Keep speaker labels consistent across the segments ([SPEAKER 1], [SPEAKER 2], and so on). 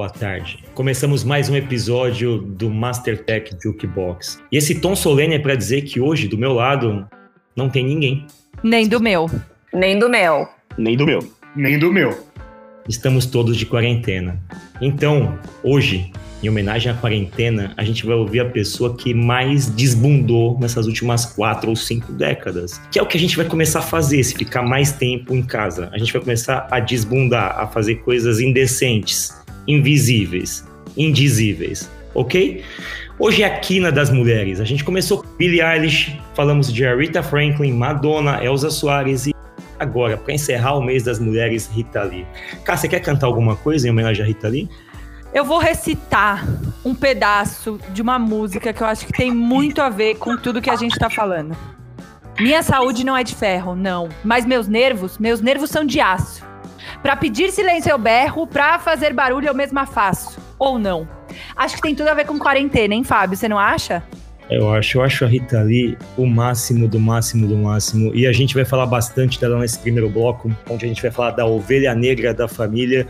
[SPEAKER 1] boa tarde. Começamos mais um episódio do Master Tech Jukebox. E esse tom solene é para dizer que hoje, do meu lado, não tem ninguém.
[SPEAKER 2] Nem do meu.
[SPEAKER 3] Nem do meu.
[SPEAKER 4] Nem do meu.
[SPEAKER 5] Nem do meu.
[SPEAKER 1] Estamos todos de quarentena. Então, hoje, em homenagem à quarentena, a gente vai ouvir a pessoa que mais desbundou nessas últimas quatro ou cinco décadas. Que é o que a gente vai começar a fazer se ficar mais tempo em casa. A gente vai começar a desbundar, a fazer coisas indecentes, invisíveis, indizíveis, ok? Hoje é a quina das mulheres. A gente começou com Billie Eilish, falamos de Aretha Franklin, Madonna, Elza Soares e agora, para encerrar o mês das mulheres, Rita Lee. Cá, você quer cantar alguma coisa em homenagem a Rita Lee?
[SPEAKER 2] Eu vou recitar um pedaço de uma música que eu acho que tem muito a ver com tudo que a gente tá falando. Minha saúde não é de ferro, não. Mas meus nervos, meus nervos são de aço. Pra pedir silêncio eu berro, pra fazer barulho eu mesma faço. Ou não. Acho que tem tudo a ver com quarentena, hein, Fábio? Você não acha?
[SPEAKER 1] Eu acho, eu acho a Rita Lee o máximo do máximo do máximo. E a gente vai falar bastante dela nesse primeiro bloco, onde a gente vai falar da ovelha negra da família.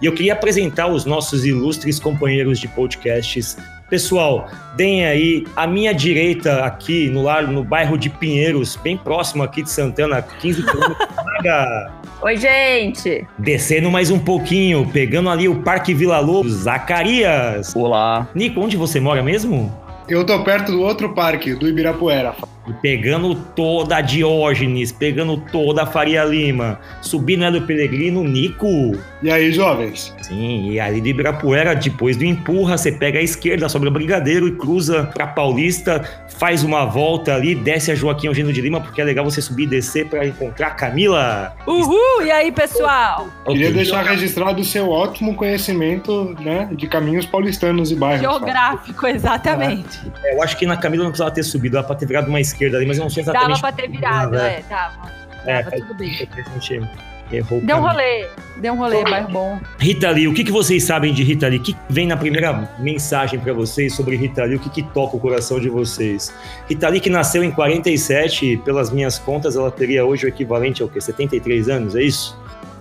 [SPEAKER 1] E eu queria apresentar os nossos ilustres companheiros de podcasts. Pessoal, deem aí a minha direita aqui no lar, no bairro de Pinheiros, bem próximo aqui de Santana, 15 quilômetros.
[SPEAKER 3] Oi, gente!
[SPEAKER 1] Descendo mais um pouquinho, pegando ali o Parque Vila Lobos, Zacarias.
[SPEAKER 4] Olá.
[SPEAKER 1] Nico, onde você mora mesmo?
[SPEAKER 5] Eu tô perto do outro parque, do Ibirapuera.
[SPEAKER 1] E pegando toda a Diógenes, pegando toda a Faria Lima, subindo Hélio Pelegrino, Nico.
[SPEAKER 5] E aí, jovens?
[SPEAKER 1] Sim, e ali do Ibirapuera, depois do empurra, você pega a esquerda sobre o Brigadeiro e cruza pra Paulista, faz uma volta ali, desce a Joaquim Eugênio de Lima, porque é legal você subir e descer pra encontrar a Camila.
[SPEAKER 2] Uhul! E aí, pessoal?
[SPEAKER 5] Queria deixar registrado o seu ótimo conhecimento né, de caminhos paulistanos e bairros.
[SPEAKER 2] Geográfico, exatamente.
[SPEAKER 1] É, eu acho que na Camila não precisava ter subido, dava pra ter virado uma esquerda ali, mas eu não sei exatamente.
[SPEAKER 2] Dava pra ter virado, é, dava.
[SPEAKER 1] É,
[SPEAKER 2] Dava, tudo bem.
[SPEAKER 1] Gente errou
[SPEAKER 2] Deu um rolê, deu um rolê, bairro bom.
[SPEAKER 1] Rita Lee, o que, que vocês sabem de Rita Lee? O que vem na primeira mensagem pra vocês sobre Rita Lee? O que, que toca o coração de vocês? Rita Lee que nasceu em 47, pelas minhas contas, ela teria hoje o equivalente ao quê? 73 anos, é isso?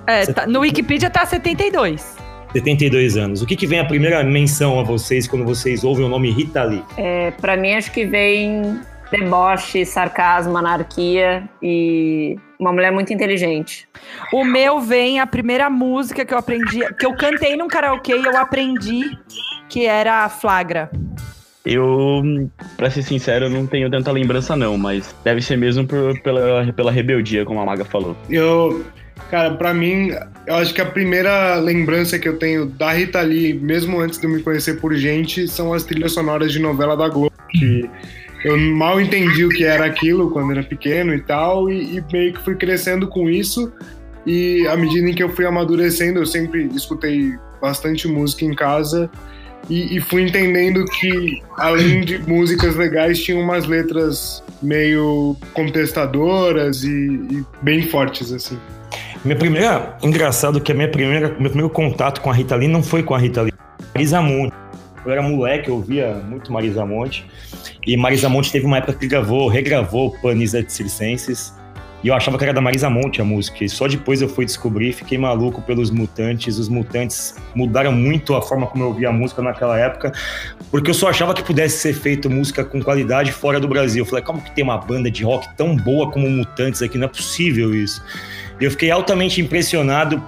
[SPEAKER 2] É, tá- no Wikipedia tá 72.
[SPEAKER 1] 72 anos. O que, que vem a primeira menção a vocês quando vocês ouvem o nome Rita Lee?
[SPEAKER 3] É, pra mim, acho que vem deboche, sarcasmo, anarquia e uma mulher muito inteligente.
[SPEAKER 2] O meu vem a primeira música que eu aprendi, que eu cantei num karaokê e eu aprendi, que era Flagra.
[SPEAKER 4] Eu, pra ser sincero, eu não tenho tanta lembrança não, mas deve ser mesmo por- pela, pela rebeldia, como a Maga falou.
[SPEAKER 5] Eu, cara, pra mim, eu acho que a primeira lembrança que eu tenho da Rita Lee, mesmo antes de eu me conhecer por gente, são as trilhas sonoras de novela da Globo. Que eu mal entendi o que era aquilo quando era pequeno e tal, e, e meio que fui crescendo com isso. E à medida em que eu fui amadurecendo, eu sempre escutei bastante música em casa. E, e fui entendendo que, além de músicas legais, tinha umas letras meio contestadoras e, e bem fortes, assim.
[SPEAKER 1] Minha primeira. Engraçado que a minha primeira, meu primeiro contato com a Rita Lee não foi com a Rita Lee. Marisa Monte. Eu era moleque, eu ouvia muito Marisa Monte. E Marisa Monte teve uma época que gravou, regravou Panis et Circenses. E eu achava que era da Marisa Monte a música. E só depois eu fui descobrir, fiquei maluco pelos Mutantes. Os Mutantes mudaram muito a forma como eu ouvia a música naquela época, porque eu só achava que pudesse ser feito música com qualidade fora do Brasil. Eu falei, como que tem uma banda de rock tão boa como Mutantes aqui? Não é possível isso. E eu fiquei altamente impressionado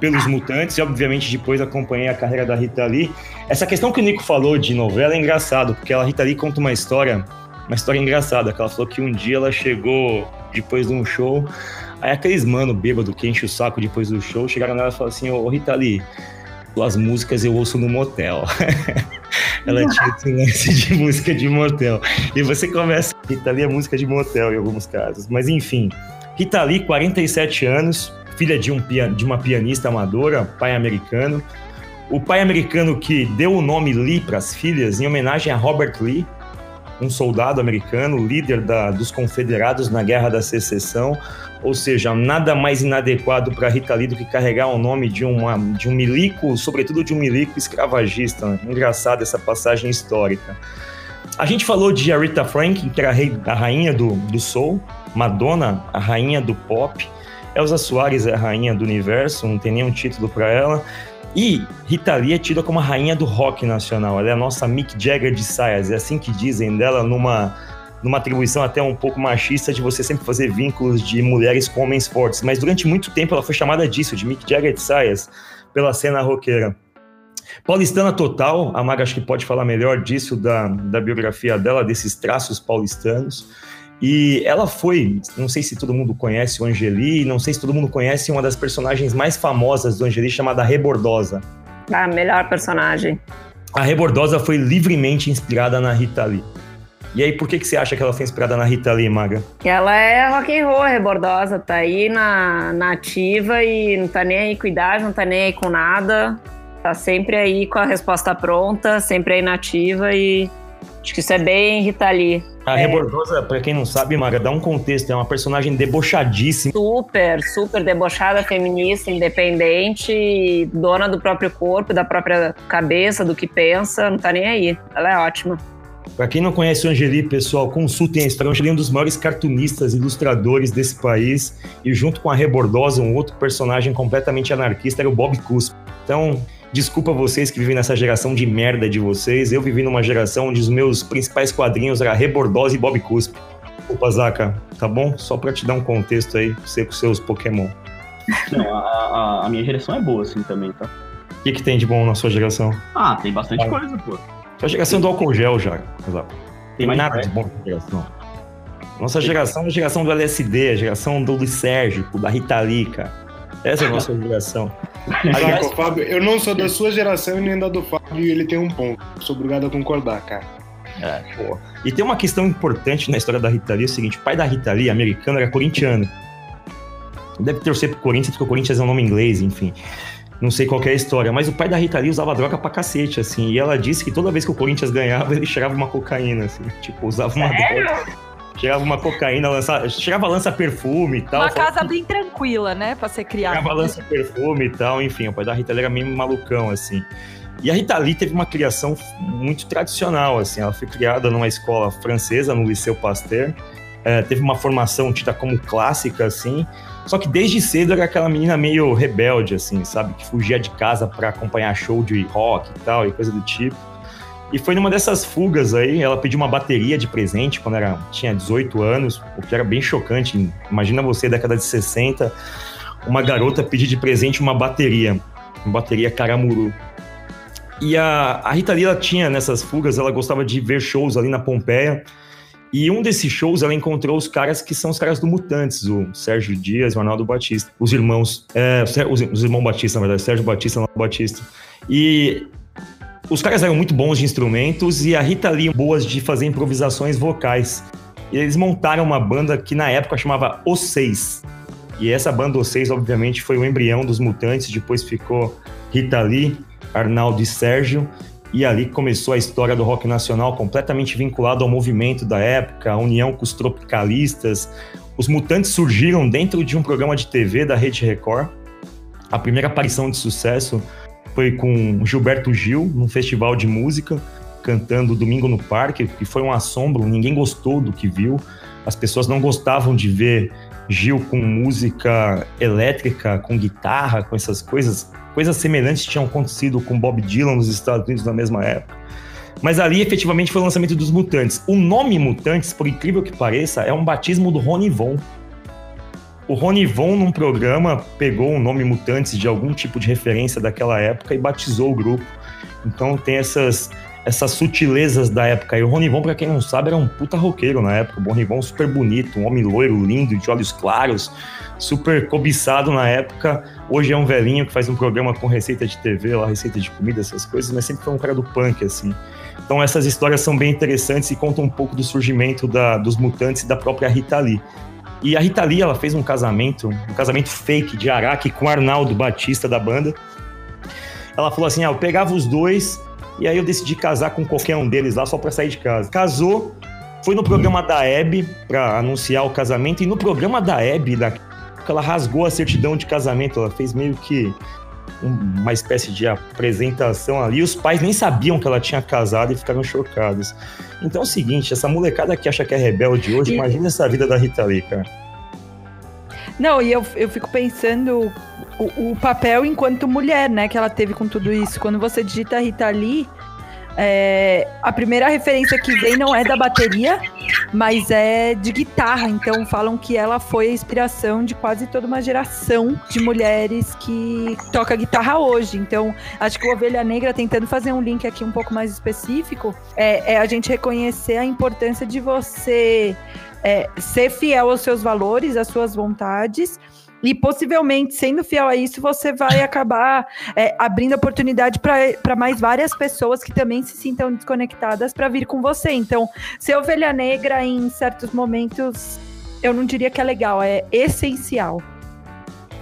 [SPEAKER 1] pelos Mutantes e, obviamente, depois acompanhei a carreira da Rita Lee. Essa questão que o Nico falou de novela é engraçado, porque a Rita Lee conta uma história, uma história engraçada, que ela falou que um dia ela chegou depois de um show, aí aqueles mano bêbado que enche o saco depois do show, chegaram nela e falaram assim, ô Rita Lee, tuas músicas eu ouço no motel. ela tinha esse lance de música de motel. E você começa, Rita Lee é música de motel em alguns casos. Mas enfim, Rita Lee, 47 anos, filha de, um, de uma pianista amadora, pai americano. O pai americano que deu o nome Lee para as filhas em homenagem a Robert Lee, um soldado americano, líder da- dos confederados na Guerra da Secessão. Ou seja, nada mais inadequado para Rita Lee do que carregar o nome de, uma, de um milico, sobretudo de um milico escravagista. Engraçada essa passagem histórica. A gente falou de Aretha Franklin, que era a rainha do, do soul, Madonna, a rainha do pop. Elza Soares é a rainha do universo, não tem nenhum título para ela. E Rita Lee é tida como a rainha do rock nacional. Ela é a nossa Mick Jagger de saias. É assim que dizem dela numa numa atribuição até um pouco machista de você sempre fazer vínculos de mulheres com homens fortes. Mas durante muito tempo ela foi chamada disso, de Mick Jagger de saias, pela cena roqueira. Paulistana total, a Maga acho que pode falar melhor disso, da, da biografia dela, desses traços paulistanos. E ela foi, não sei se todo mundo conhece o Angeli, não sei se todo mundo conhece uma das personagens mais famosas do Angeli, chamada Rebordosa.
[SPEAKER 3] A melhor personagem.
[SPEAKER 1] A Rebordosa foi livremente inspirada na Rita Lee. E aí, por que, que você acha que ela foi inspirada na Rita Lee, Maga?
[SPEAKER 3] Ela é rock and roll, rebordosa, tá aí na, na ativa e não tá nem aí com idade, não tá nem aí com nada. Tá sempre aí com a resposta pronta, sempre aí na ativa e acho que isso é bem Rita Lee.
[SPEAKER 1] A
[SPEAKER 3] é.
[SPEAKER 1] Rebordosa, pra quem não sabe, Maga, dá um contexto, é uma personagem debochadíssima.
[SPEAKER 3] Super, super debochada, feminista, independente, dona do próprio corpo, da própria cabeça, do que pensa, não tá nem aí. Ela é ótima.
[SPEAKER 1] Para quem não conhece o Angeli, pessoal, consultem a história. O Angeli é um dos maiores cartunistas, ilustradores desse país. E junto com a Rebordosa, um outro personagem completamente anarquista era o Bob Cuspe. Então, desculpa vocês que vivem nessa geração de merda de vocês. Eu vivi numa geração onde os meus principais quadrinhos eram Rebordosa e Bob Cuspe. Desculpa, Zaca, tá bom? Só para te dar um contexto aí, você com seus Pokémon.
[SPEAKER 4] Não, a, a, a minha geração é boa assim também, tá?
[SPEAKER 1] O que, que tem de bom na sua geração?
[SPEAKER 4] Ah, tem bastante
[SPEAKER 1] Ah.
[SPEAKER 4] coisa, pô.
[SPEAKER 1] Sua geração do álcool gel já, Zaca.
[SPEAKER 4] Tem mais
[SPEAKER 1] nada de bom na geração. Nossa geração é a geração do LSD, a geração do Luiz Sérgio, da Rita Lee, cara. Essa é a nossa geração. Aliás,
[SPEAKER 5] Saca, Fábio, eu não sou da sua geração e nem da do Fábio e ele tem um ponto. Sou obrigado a concordar, cara.
[SPEAKER 1] é, pô. E tem uma questão importante na história da Rita Lee, é o seguinte, o pai da Rita Lee, americano, era corintiano. Deve torcer pro Corinthians, porque o Corinthians é um nome inglês, enfim. Não sei qual que é a história, mas o pai da Rita Lee usava droga pra cacete, assim. E ela disse que toda vez que o Corinthians ganhava, ele cheirava uma cocaína, assim. Tipo, usava uma droga. Cheirava uma cocaína, lançava, cheirava lança perfume e tal.
[SPEAKER 2] Uma casa bem tranquila, né? Pra ser criada.
[SPEAKER 1] Cheirava lança perfume e tal, enfim. O pai da Rita Lee era meio malucão, assim. E a Rita Lee teve uma criação muito tradicional, assim. Ela foi criada numa escola francesa, no Liceu Pasteur. É, teve uma formação tida como clássica, assim. Só que desde cedo era aquela menina meio rebelde, assim, sabe? Que fugia de casa para acompanhar show de rock e tal, e coisa do tipo. E foi numa dessas fugas aí, ela pediu uma bateria de presente quando era, tinha 18 anos, o que era bem chocante. Imagina você, década de 60, uma garota pedir de presente uma bateria, uma bateria Caramuru. E a, a Rita Lee, ela tinha nessas fugas, ela gostava de ver shows ali na Pompeia. E um desses shows ela encontrou os caras que são os caras do Mutantes, o Sérgio Dias o Arnaldo Batista. Os irmãos, é, os, os irmãos Batista, na verdade, Sérgio Batista e Arnaldo Batista. E os caras eram muito bons de instrumentos e a Rita Lee boas de fazer improvisações vocais. E eles montaram uma banda que na época chamava Os Seis. E essa banda Os Seis, obviamente, foi o embrião dos Mutantes, depois ficou Rita Lee, Arnaldo e Sérgio. E ali começou a história do rock nacional, completamente vinculado ao movimento da época, a união com os tropicalistas. Os Mutantes surgiram dentro de um programa de TV da Rede Record. A primeira aparição de sucesso foi com Gilberto Gil, num festival de música, cantando Domingo no Parque, que foi um assombro, ninguém gostou do que viu. As pessoas não gostavam de ver Gil com música elétrica, com guitarra, com essas coisas. Coisas semelhantes tinham acontecido com Bob Dylan nos Estados Unidos na mesma época. Mas ali, efetivamente, foi o lançamento dos Mutantes. O nome Mutantes, por incrível que pareça, é um batismo do Rony Von. O Rony Von, num programa, pegou o nome Mutantes de algum tipo de referência daquela época e batizou o grupo. Então tem essas, essas sutilezas da época. E o Rony Von, pra quem não sabe, era um puta roqueiro na época. O Rony Von super bonito, um homem loiro, lindo, de olhos claros, super cobiçado na época. Hoje é um velhinho que faz um programa com receita de TV, lá, receita de comida, essas coisas, mas sempre foi um cara do punk, assim. Então essas histórias são bem interessantes e contam um pouco do surgimento da, dos mutantes e da própria Rita Lee. E a Rita Lee, ela fez um casamento, um casamento fake de Araque com Arnaldo Batista da banda. Ela falou assim: ah, eu pegava os dois e aí eu decidi casar com qualquer um deles lá só pra sair de casa. Casou, foi no programa da Hebe pra anunciar o casamento e no programa da Hebe, ela rasgou a certidão de casamento, ela fez meio que uma espécie de apresentação ali. Os pais nem sabiam que ela tinha casado e ficaram chocados. Então é o seguinte, essa molecada que acha que é rebelde hoje,
[SPEAKER 2] E-
[SPEAKER 1] imagina essa vida da Rita Lee, cara.
[SPEAKER 2] Não, e eu, eu fico pensando o, o, papel enquanto mulher, né, que ela teve com tudo isso. Quando você digita Rita Lee, é, a primeira referência que vem não é da bateria, mas é de guitarra. Então falam que ela foi a inspiração de quase toda uma geração de mulheres que toca guitarra hoje. Então acho que o Ovelha Negra, tentando fazer um link aqui um pouco mais específico, é, é a gente reconhecer a importância de você é, ser fiel aos seus valores, às suas vontades. E possivelmente, sendo fiel a isso, você vai acabar é, abrindo oportunidade para mais várias pessoas que também se sintam desconectadas para vir com você. Então, ser ovelha negra em certos momentos, eu não diria que é legal, é essencial.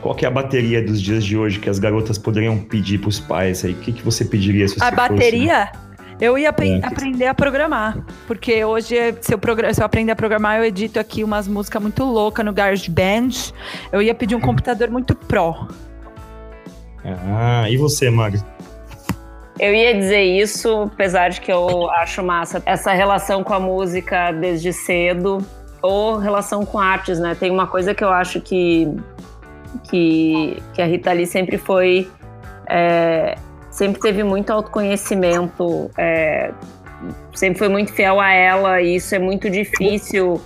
[SPEAKER 1] Qual que é a bateria dos dias de hoje que as garotas poderiam pedir para os pais aí? O que, que você pediria se você
[SPEAKER 2] A bateria?
[SPEAKER 1] Fosse...
[SPEAKER 2] Eu ia é. aprender a programar, porque hoje, se eu, se eu aprender a programar, eu edito aqui umas músicas muito loucas no GarageBand. Eu ia pedir um computador muito pro.
[SPEAKER 1] Ah, e você, Magri?
[SPEAKER 3] Eu ia dizer isso, apesar de que eu acho massa essa relação com a música desde cedo, ou relação com artes, né? Tem uma coisa que eu acho que, que, que a Rita Lee sempre foi é, sempre teve muito autoconhecimento, é, sempre foi muito fiel a ela, e isso é muito difícil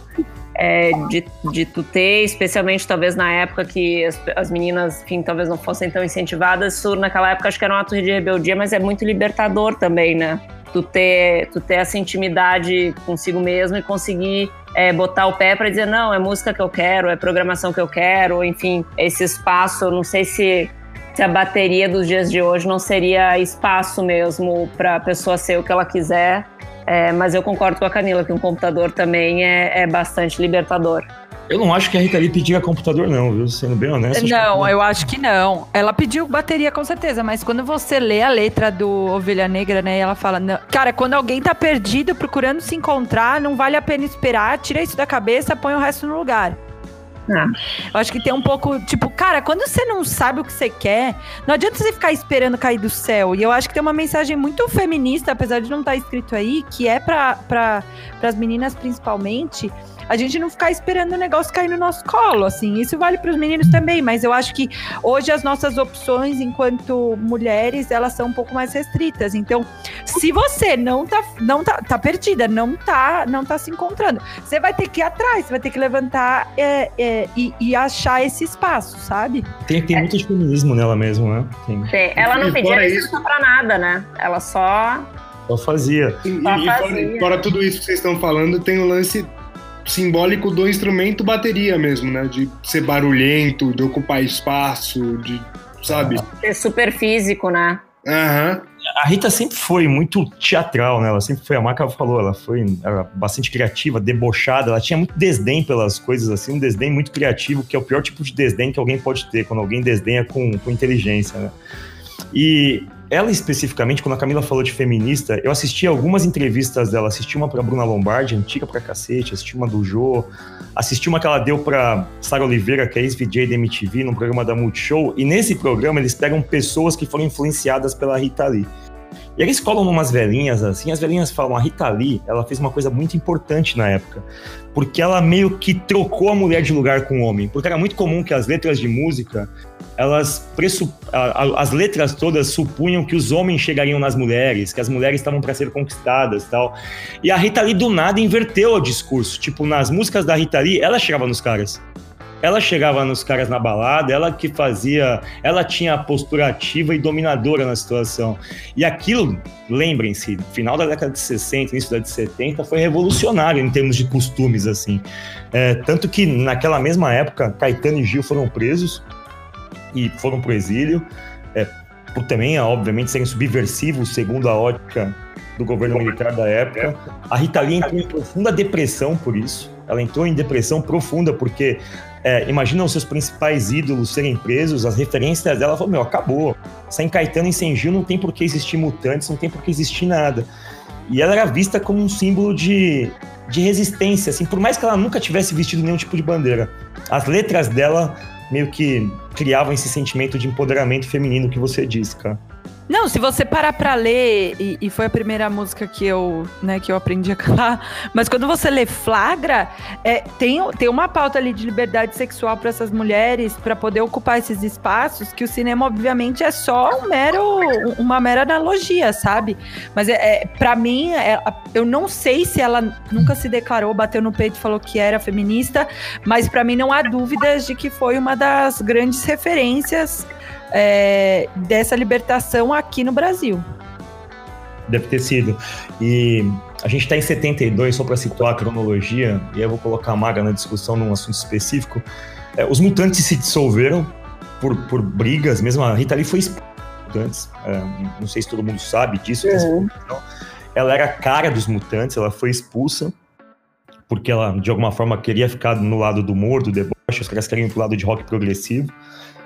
[SPEAKER 3] é, de, de tu ter, especialmente talvez na época que as, as meninas, enfim, talvez não fossem tão incentivadas. Isso naquela época acho que era um ato de rebeldia, mas é muito libertador também, né? Tu ter, tu ter essa intimidade consigo mesmo e conseguir é, botar o pé para dizer não, é música que eu quero, é programação que eu quero, enfim, esse espaço, não sei se se a bateria dos dias de hoje não seria espaço mesmo para a pessoa ser o que ela quiser. É, mas eu concordo com a Camila que um computador também é, é bastante libertador.
[SPEAKER 1] Eu não acho que a Rita Lee pedia computador, não, viu? Sendo bem honesto.
[SPEAKER 2] Não, eu acho que não. Ela pediu bateria com certeza, mas quando você lê a letra do Ovelha Negra, né? ela fala: não, Cara, quando alguém tá perdido procurando se encontrar, não vale a pena esperar, tira isso da cabeça, põe o resto no lugar. Eu acho que tem um pouco, tipo, cara, quando você não sabe o que você quer, não adianta você ficar esperando cair do céu. E eu acho que tem uma mensagem muito feminista, apesar de não estar tá escrito aí, que é para as meninas principalmente, a gente não ficar esperando o negócio cair no nosso colo, assim. Isso vale para os meninos também, mas eu acho que hoje as nossas opções enquanto mulheres, elas são um pouco mais restritas. Então, se você não tá não tá, tá perdida, não tá não tá se encontrando, você vai ter que ir atrás, você vai ter que levantar é, é, e, e, achar esse espaço, sabe?
[SPEAKER 1] Tem, tem é. muito feminismo nela mesmo, né?
[SPEAKER 3] Tem. Ela não pedia licença para nada, né? Ela só
[SPEAKER 1] só fazia.
[SPEAKER 5] E, e, fazia. Fora, fora, tudo isso que vocês estão falando, tem o lance simbólico do instrumento bateria mesmo, né? De ser barulhento, de ocupar espaço, de, sabe?
[SPEAKER 3] Ser super físico, né?
[SPEAKER 5] Aham. Uhum.
[SPEAKER 1] A Rita sempre foi muito teatral, né? Ela sempre foi, a marca falou, ela foi era bastante criativa, debochada, ela tinha muito desdém pelas coisas assim, um desdém muito criativo, que é o pior tipo de desdém que alguém pode ter, quando alguém desdenha com, com inteligência, né? E ela especificamente, quando a Camila falou de feminista, eu assisti algumas entrevistas dela. Assisti uma pra Bruna Lombardi, antiga pra cacete, assisti uma do Jô, assisti uma que ela deu pra Sara Oliveira, que é ex-VJ da MTV, num programa da Multishow. E nesse programa eles pegam pessoas que foram influenciadas pela Rita Lee. E eles colam umas velhinhas assim, as velhinhas falam, a Rita Lee, ela fez uma coisa muito importante na época, porque ela meio que trocou a mulher de lugar com o homem, porque era muito comum que as letras de música, elas pressup... as letras todas supunham que os homens chegariam nas mulheres, que as mulheres estavam para ser conquistadas, tal. E a Rita Lee do nada inverteu o discurso, tipo, nas músicas da Rita Lee, ela chegava nos caras ela chegava nos caras na balada, ela que fazia, ela tinha a postura ativa e dominadora na situação. E aquilo, lembrem-se, final da década de 60, início da de 70, foi revolucionário em termos de costumes, assim. É, tanto que naquela mesma época, Caetano e Gil foram presos e foram pro exílio, é, por também, obviamente, serem subversivos, segundo a ótica do governo militar da época. A Rita Lee entrou em profunda depressão por isso. Ela entrou em depressão profunda porque é, os seus principais ídolos serem presos, as referências dela falam, meu, acabou. Sem Caetano e sem Gil não tem por que existir mutantes, não tem por que existir nada. E ela era vista como um símbolo de, de resistência, assim, por mais que ela nunca tivesse vestido nenhum tipo de bandeira. As letras dela meio que criavam esse sentimento de empoderamento feminino que você disse, cara.
[SPEAKER 2] Não, se você parar pra ler, e, e, foi a primeira música que eu, né, que eu aprendi a cantar, mas quando você lê Flagra, é, tem, tem uma pauta ali de liberdade sexual para essas mulheres, para poder ocupar esses espaços, que o cinema, obviamente, é só um mero, uma mera analogia, sabe? Mas é, é para mim, é, eu não sei se ela nunca se declarou, bateu no peito e falou que era feminista, mas para mim não há dúvidas de que foi uma das grandes referências é, dessa libertação aqui no Brasil.
[SPEAKER 1] Deve ter sido. E a gente está em 72, só para situar a cronologia, e eu vou colocar a Maga na discussão num assunto específico. É, os mutantes se dissolveram por, por brigas, mesmo a Rita Lee foi mutantes. É, não sei se todo mundo sabe disso. Uhum. Ela era a cara dos mutantes, ela foi expulsa porque ela, de alguma forma, queria ficar no lado do humor, do deboche, os caras queriam ir pro lado de rock progressivo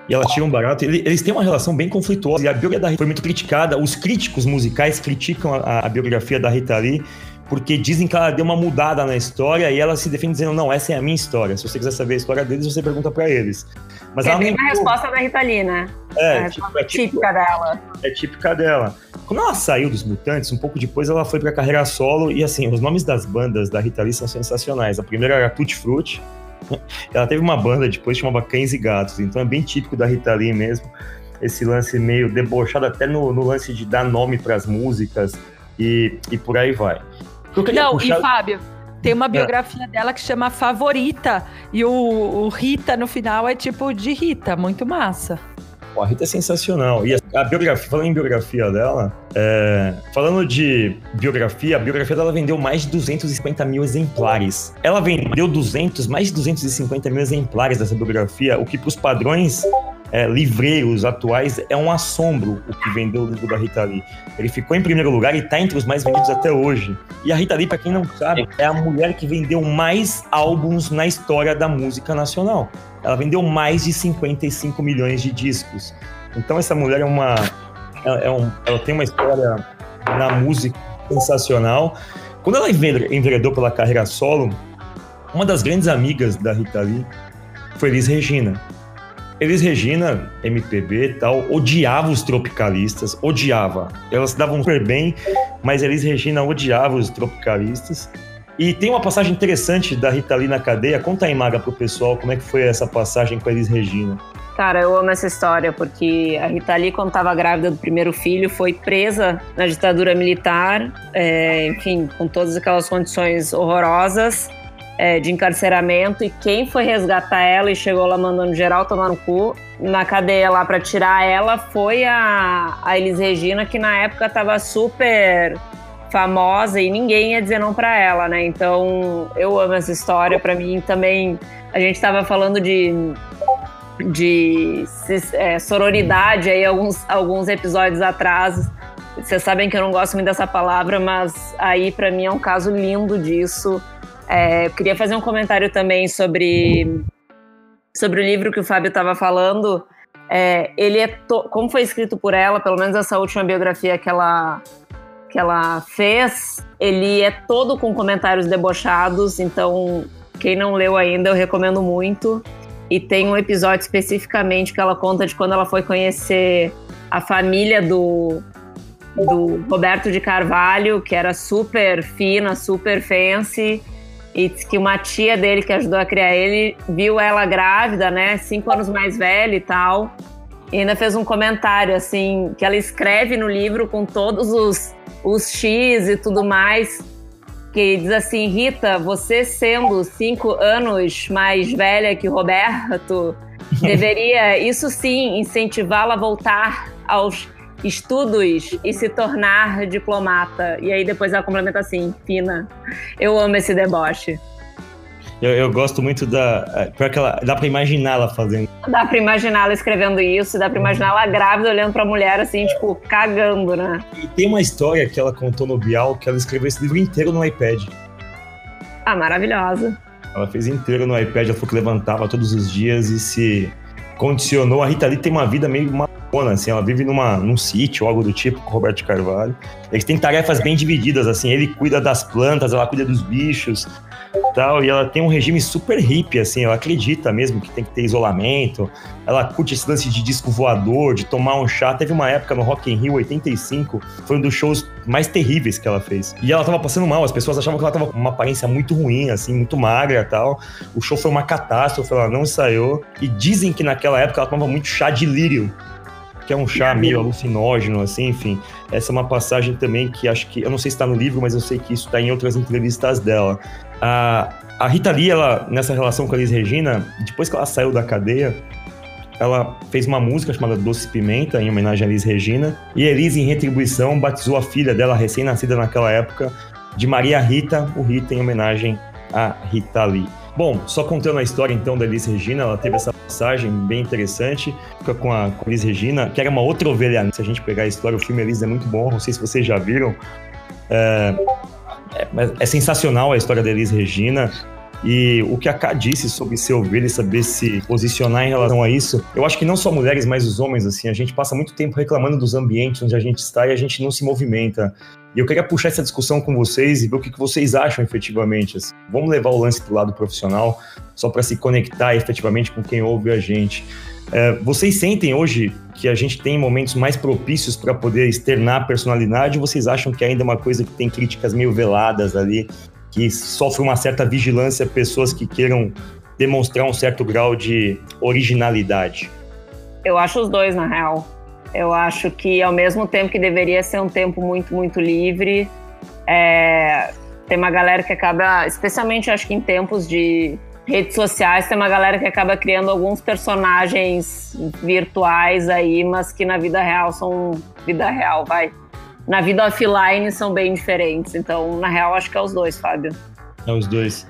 [SPEAKER 1] e ela tira um barato. Eles têm uma relação bem conflituosa. E a biografia da Rita foi muito criticada. Os críticos musicais criticam a, a biografia da Rita Lee porque dizem que ela deu uma mudada na história e ela se defende dizendo, não, essa é a minha história. Se você quiser saber a história deles, você pergunta para eles.
[SPEAKER 3] Mas é ela bem não... a resposta da Rita Lee, né?
[SPEAKER 1] É, é, tipo, é tipo, típica dela. É típica dela. Quando ela saiu dos Mutantes, um pouco depois ela foi pra carreira solo e assim, os nomes das bandas da Rita Lee são sensacionais. A primeira era Tutti Frutti, ela teve uma banda depois chamava Cães e Gatos, então é bem típico da Rita Lee mesmo, esse lance meio debochado até no, no lance de dar nome para as músicas e, e por aí vai.
[SPEAKER 2] Não, puxar... e Fábio, tem uma é. biografia é. dela que chama Favorita, e o, o Rita no final é tipo de Rita, muito massa.
[SPEAKER 1] Pô, a Rita é sensacional. E a, a biografia, falando em biografia dela, é, falando de biografia, a biografia dela vendeu mais de 250 mil exemplares. Ela vendeu 200, mais de 250 mil exemplares dessa biografia, o que para os padrões é, livreiros atuais é um assombro o que vendeu o livro da Rita Lee. Ele ficou em primeiro lugar e está entre os mais vendidos até hoje. E a Rita Lee, para quem não sabe, é a mulher que vendeu mais álbuns na história da música nacional ela vendeu mais de 55 milhões de discos. Então essa mulher é uma, é, é um, ela tem uma história na música sensacional. Quando ela enveredou pela carreira solo, uma das grandes amigas da Rita Lee foi Elis Regina. Elis Regina, MPB e tal, odiava os tropicalistas, odiava. Elas se davam super bem, mas Elis Regina odiava os tropicalistas. E tem uma passagem interessante da Rita Lee na cadeia. Conta aí, Maga, pro pessoal como é que foi essa passagem com a Elis Regina.
[SPEAKER 3] Cara, eu amo essa história, porque a Rita Lee, quando estava grávida do primeiro filho, foi presa na ditadura militar, é, enfim, com todas aquelas condições horrorosas é, de encarceramento. E quem foi resgatar ela e chegou lá mandando geral tomar no cu na cadeia lá para tirar ela foi a, a Elis Regina, que na época estava super famosa e ninguém ia dizer não para ela, né? Então eu amo essa história. Para mim também a gente estava falando de de é, sororidade aí alguns alguns episódios atrás. Vocês sabem que eu não gosto muito dessa palavra, mas aí para mim é um caso lindo disso. É, eu queria fazer um comentário também sobre sobre o livro que o Fábio estava falando. É, ele é como foi escrito por ela, pelo menos essa última biografia que ela que ela fez, ele é todo com comentários debochados, então quem não leu ainda eu recomendo muito. E tem um episódio especificamente que ela conta de quando ela foi conhecer a família do, do Roberto de Carvalho, que era super fina, super fancy, e disse que uma tia dele que ajudou a criar ele viu ela grávida, né, cinco anos mais velha e tal, e ainda fez um comentário assim que ela escreve no livro com todos os os X e tudo mais, que diz assim: Rita, você sendo cinco anos mais velha que o Roberto, deveria, isso sim, incentivá-la a voltar aos estudos e se tornar diplomata. E aí depois ela complementa assim: fina. Eu amo esse deboche.
[SPEAKER 1] Eu, eu gosto muito da. É, Pior que ela, dá pra imaginar ela fazendo.
[SPEAKER 3] Dá pra imaginar ela escrevendo isso, dá pra imaginar ela grávida olhando pra mulher assim, tipo, cagando, né?
[SPEAKER 1] E tem uma história que ela contou no Bial que ela escreveu esse livro inteiro no iPad.
[SPEAKER 3] Ah, maravilhosa.
[SPEAKER 1] Ela fez inteiro no iPad, ela falou que levantava todos os dias e se condicionou. A Rita Lee tem uma vida meio malucona, assim, ela vive numa, num sítio, algo do tipo, com o Roberto Carvalho. Eles têm tarefas bem divididas, assim, ele cuida das plantas, ela cuida dos bichos. Tal, e ela tem um regime super hippie, assim, ela acredita mesmo que tem que ter isolamento, ela curte esse lance de disco voador, de tomar um chá. Teve uma época no Rock in Rio 85, foi um dos shows mais terríveis que ela fez. E ela tava passando mal, as pessoas achavam que ela tava com uma aparência muito ruim, assim, muito magra tal. O show foi uma catástrofe, ela não ensaiou. E dizem que naquela época ela tomava muito chá de lírio, que é um chá meio alucinógeno, assim, enfim. Essa é uma passagem também que acho que, eu não sei se está no livro, mas eu sei que isso está em outras entrevistas dela. A, a Rita Lee, ela, nessa relação com a Liz Regina, depois que ela saiu da cadeia, ela fez uma música chamada Doce Pimenta, em homenagem a Liz Regina, e Elis, em retribuição, batizou a filha dela, recém-nascida naquela época, de Maria Rita, o Rita em homenagem a Rita Lee. Bom, só contando a história então da Elis Regina, ela teve essa passagem bem interessante com a, com a Elis Regina, que era uma outra ovelha. Se a gente pegar a história, o filme Elis é muito bom, não sei se vocês já viram. É, é, é sensacional a história da Elis Regina. E o que a Ká disse sobre ser ovelha e saber se posicionar em relação a isso, eu acho que não só mulheres, mas os homens, assim, a gente passa muito tempo reclamando dos ambientes onde a gente está e a gente não se movimenta. E eu queria puxar essa discussão com vocês e ver o que vocês acham efetivamente. Assim. Vamos levar o lance para o lado profissional, só para se conectar efetivamente com quem ouve a gente. É, vocês sentem hoje que a gente tem momentos mais propícios para poder externar a personalidade ou vocês acham que ainda é uma coisa que tem críticas meio veladas ali, que sofre uma certa vigilância pessoas que queiram demonstrar um certo grau de originalidade?
[SPEAKER 3] Eu acho os dois, na real. Eu acho que ao mesmo tempo que deveria ser um tempo muito, muito livre, é, tem uma galera que acaba, especialmente acho que em tempos de redes sociais, tem uma galera que acaba criando alguns personagens virtuais aí, mas que na vida real são vida real, vai. Na vida offline são bem diferentes. Então, na real, acho que é os dois, Fábio.
[SPEAKER 1] É os dois.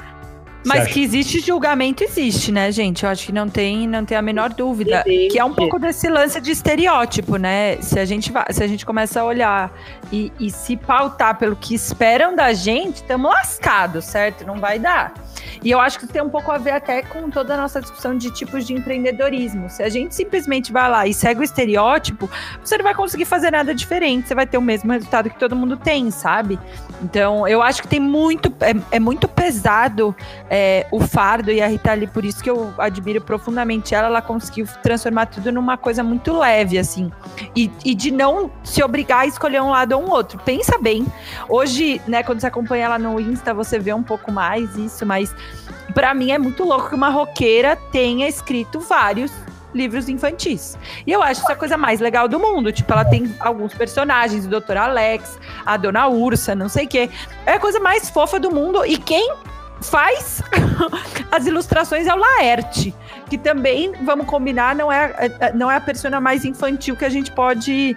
[SPEAKER 2] Mas que existe julgamento, existe, né, gente? Eu acho que não tem, não tem a menor dúvida. Existe. Que é um pouco desse lance de estereótipo, né? Se a gente, se a gente começa a olhar e, e se pautar pelo que esperam da gente, estamos lascados, certo? Não vai dar. E eu acho que tem um pouco a ver até com toda a nossa discussão de tipos de empreendedorismo. Se a gente simplesmente vai lá e segue o estereótipo, você não vai conseguir fazer nada diferente, você vai ter o mesmo resultado que todo mundo tem, sabe? Então, eu acho que tem muito, é, é muito pesado é, o fardo e a Rita Lee, por isso que eu admiro profundamente ela, ela conseguiu transformar tudo numa coisa muito leve, assim. E, e de não se obrigar a escolher um lado ou um outro. Pensa bem. Hoje, né, quando você acompanha ela no Insta, você vê um pouco mais isso, mas para mim é muito louco que uma roqueira tenha escrito vários livros infantis. E eu acho isso a coisa mais legal do mundo. Tipo, ela tem alguns personagens, o Dr. Alex, a Dona Ursa, não sei o quê. É a coisa mais fofa do mundo. E quem faz as ilustrações é o Laerte, que também, vamos combinar, não é, não é a persona mais infantil que a gente pode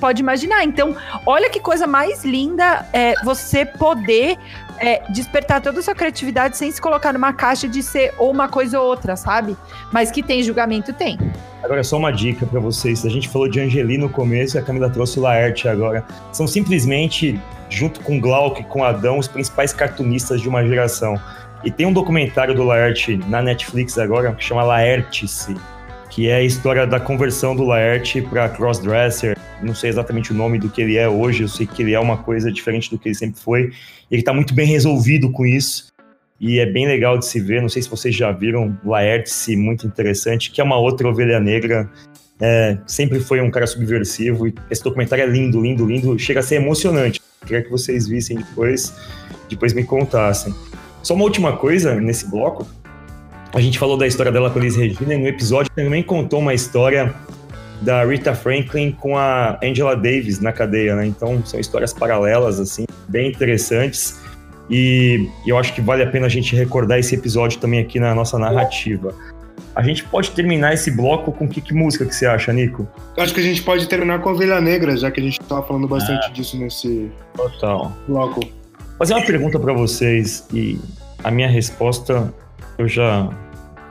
[SPEAKER 2] pode imaginar. Então, olha que coisa mais linda é você poder é, despertar toda a sua criatividade sem se colocar numa caixa de ser ou uma coisa ou outra, sabe? Mas que tem julgamento, tem.
[SPEAKER 1] Agora, só uma dica para vocês. A gente falou de Angeli no começo e a Camila trouxe o Laerte agora. São simplesmente, junto com Glauco e com Adão, os principais cartunistas de uma geração. E tem um documentário do Laerte na Netflix agora que chama Laertice, que é a história da conversão do Laerte para crossdresser. Não sei exatamente o nome do que ele é hoje, eu sei que ele é uma coisa diferente do que ele sempre foi. Ele está muito bem resolvido com isso e é bem legal de se ver. Não sei se vocês já viram Laertice, muito interessante, que é uma outra ovelha negra. É, sempre foi um cara subversivo e esse documentário é lindo, lindo, lindo. Chega a ser emocionante. Queria que vocês vissem depois, depois me contassem. Só uma última coisa nesse bloco. A gente falou da história dela com a Liz Regina e no episódio também contou uma história da Rita Franklin com a Angela Davis na cadeia, né? Então são histórias paralelas, assim, bem interessantes. E eu acho que vale a pena a gente recordar esse episódio também aqui na nossa narrativa. A gente pode terminar esse bloco com que, que música que você acha, Nico?
[SPEAKER 5] Acho que a gente pode terminar com a Ovelha Negra, já que a gente estava falando bastante é. disso nesse
[SPEAKER 1] Total.
[SPEAKER 5] bloco.
[SPEAKER 1] Vou fazer uma pergunta para vocês e a minha resposta eu já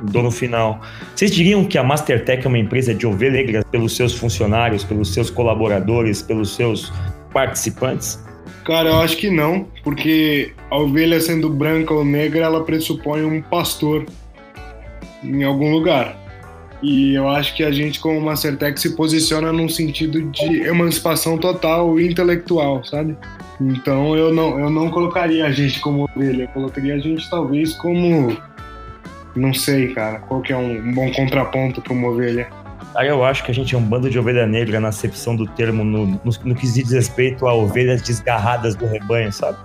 [SPEAKER 1] dou no final. Vocês diriam que a Mastertech é uma empresa de ovelha negra pelos seus funcionários, pelos seus colaboradores, pelos seus participantes?
[SPEAKER 5] Cara, eu acho que não, porque a ovelha sendo branca ou negra, ela pressupõe um pastor em algum lugar. E eu acho que a gente, como Mastertech, se posiciona num sentido de emancipação total intelectual, sabe? Então eu não, eu não colocaria a gente como ovelha, eu colocaria a gente talvez como. Não sei, cara, qual que é um, bom contraponto para uma ovelha.
[SPEAKER 1] Aí eu acho que a gente é um bando de ovelha negra na acepção do termo, no, no, no que diz respeito a ovelhas desgarradas do rebanho, sabe?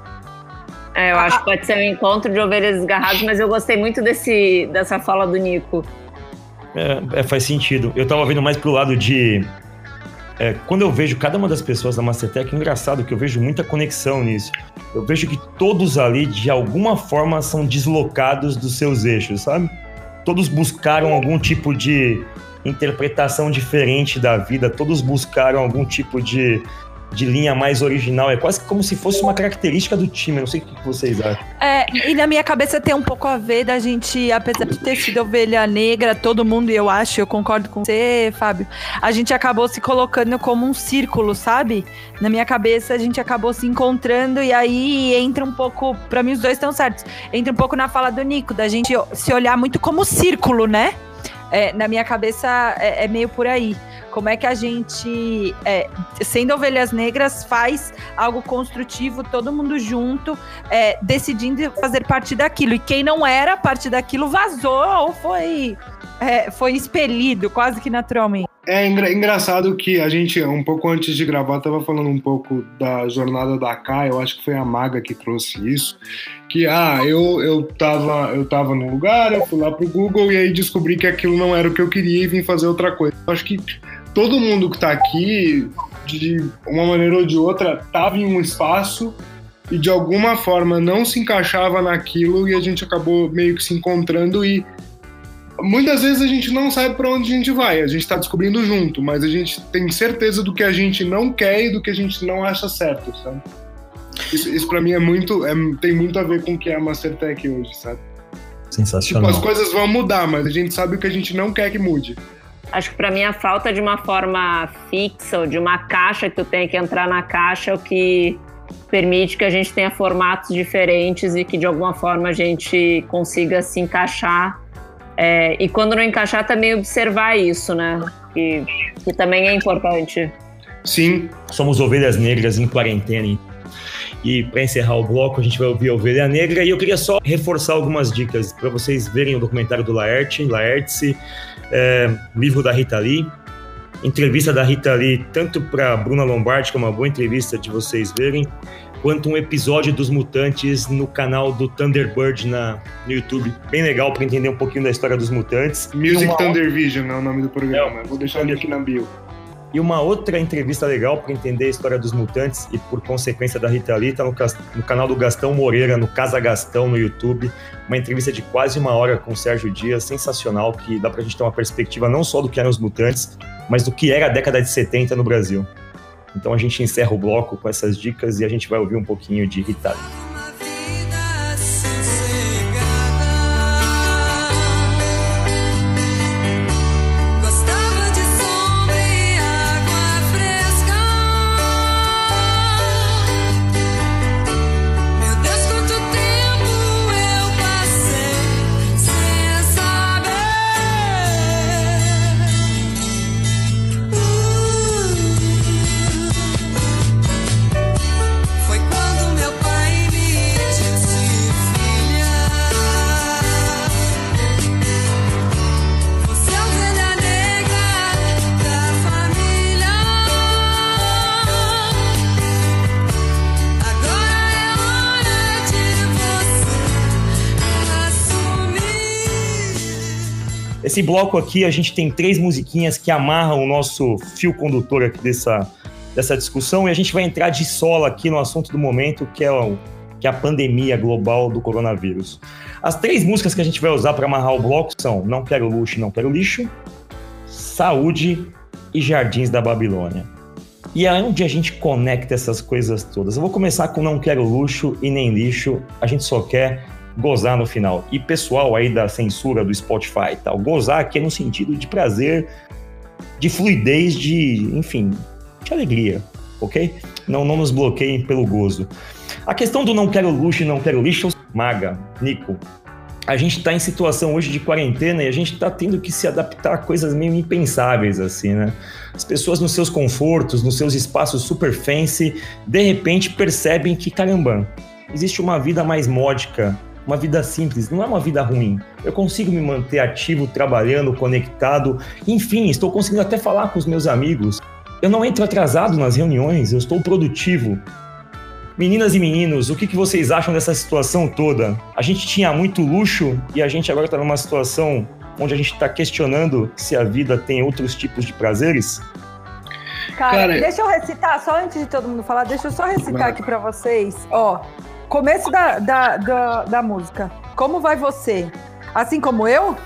[SPEAKER 3] É, eu acho que pode ser um encontro de ovelhas desgarradas, mas eu gostei muito desse, dessa fala do Nico.
[SPEAKER 1] É, é, faz sentido. Eu tava vendo mais pro lado de. É, quando eu vejo cada uma das pessoas da Mastertech, é engraçado que eu vejo muita conexão nisso. Eu vejo que todos ali, de alguma forma, são deslocados dos seus eixos, sabe? Todos buscaram algum tipo de interpretação diferente da vida, todos buscaram algum tipo de de linha mais original. É quase como se fosse uma característica do time. Eu não sei o que vocês acham.
[SPEAKER 2] É, e na minha cabeça tem um pouco a ver da gente, apesar de ter sido ovelha negra, todo mundo, e eu acho, eu concordo com você, Fábio, a gente acabou se colocando como um círculo, sabe? Na minha cabeça a gente acabou se encontrando e aí entra um pouco, para mim os dois estão certos, entra um pouco na fala do Nico, da gente se olhar muito como círculo, né? É, na minha cabeça é, é meio por aí. Como é que a gente, é, sendo ovelhas negras, faz algo construtivo, todo mundo junto, é, decidindo fazer parte daquilo. E quem não era parte daquilo vazou ou foi, é, foi expelido, quase que naturalmente.
[SPEAKER 5] É engraçado que a gente, um pouco antes de gravar, estava falando um pouco da jornada da K, eu acho que foi a Maga que trouxe isso, que, ah, eu, eu, tava, eu tava num lugar, eu fui lá pro Google e aí descobri que aquilo não era o que eu queria e vim fazer outra coisa. Eu acho que todo mundo que está aqui, de uma maneira ou de outra, estava em um espaço e de alguma forma não se encaixava naquilo e a gente acabou meio que se encontrando e muitas vezes a gente não sabe para onde a gente vai, a gente está descobrindo junto, mas a gente tem certeza do que a gente não quer e do que a gente não acha certo, sabe? Isso, isso para mim é muito, é, tem muito a ver com o que é a Mastertech hoje, sabe?
[SPEAKER 1] Sensacional.
[SPEAKER 5] Tipo, as coisas vão mudar, mas a gente sabe o que a gente não quer que mude.
[SPEAKER 3] Acho que para mim a falta de uma forma fixa ou de uma caixa que tu tem que entrar na caixa é o que permite que a gente tenha formatos diferentes e que de alguma forma a gente consiga se encaixar. É, e quando não encaixar, também observar isso, né? Que, que também é importante.
[SPEAKER 1] Sim, somos ovelhas negras em quarentena. E para encerrar o bloco, a gente vai ouvir a Ovelha Negra. E eu queria só reforçar algumas dicas para vocês verem o documentário do Laerte, Laertse, é, livro da Rita Lee, entrevista da Rita Lee, tanto para Bruna Lombardi, que é uma boa entrevista de vocês verem, quanto um episódio dos Mutantes no canal do Thunderbird na, no YouTube. Bem legal para entender um pouquinho da história dos Mutantes.
[SPEAKER 5] Music uma... Thunder Vision é o nome do programa. É, Vou deixar ele aqui na bio.
[SPEAKER 1] E uma outra entrevista legal para entender a história dos mutantes e por consequência da Rita Lee tá no, no, canal do Gastão Moreira, no Casa Gastão no YouTube. Uma entrevista de quase uma hora com o Sérgio Dias, sensacional, que dá para a gente ter uma perspectiva não só do que eram os mutantes, mas do que era a década de 70 no Brasil. Então a gente encerra o bloco com essas dicas e a gente vai ouvir um pouquinho de Rita Lee. Esse bloco aqui, a gente tem três musiquinhas que amarram o nosso fio condutor aqui dessa, dessa discussão e a gente vai entrar de sola aqui no assunto do momento, que é, o, que é a pandemia global do coronavírus. As três músicas que a gente vai usar para amarrar o bloco são Não Quero Luxo, Não Quero Lixo, Saúde e Jardins da Babilônia. E é onde a gente conecta essas coisas todas. Eu vou começar com Não Quero Luxo e Nem Lixo, a gente só quer gozar no final. E pessoal aí da censura do Spotify e tal, gozar aqui é no sentido de prazer, de fluidez, de, enfim, de alegria, ok? Não, não nos bloqueiem pelo gozo. A questão do não quero luxo e não quero lixo, Maga, Nico, a gente está em situação hoje de quarentena e a gente está tendo que se adaptar a coisas meio impensáveis, assim, né? As pessoas nos seus confortos, nos seus espaços super fancy, de repente percebem que, caramba, existe uma vida mais módica, uma vida simples, não é uma vida ruim. Eu consigo me manter ativo, trabalhando, conectado, enfim, estou conseguindo até falar com os meus amigos. Eu não entro atrasado nas reuniões, eu estou produtivo. Meninas e meninos, o que, que vocês acham dessa situação toda? A gente tinha muito luxo e a gente agora está numa situação onde a gente está questionando se a vida tem outros tipos de prazeres?
[SPEAKER 2] Cara, Cara, deixa eu recitar, só antes de todo mundo falar, deixa eu só recitar aqui para vocês. Ó, começo da, da, da, da música. Como vai você? Assim como eu?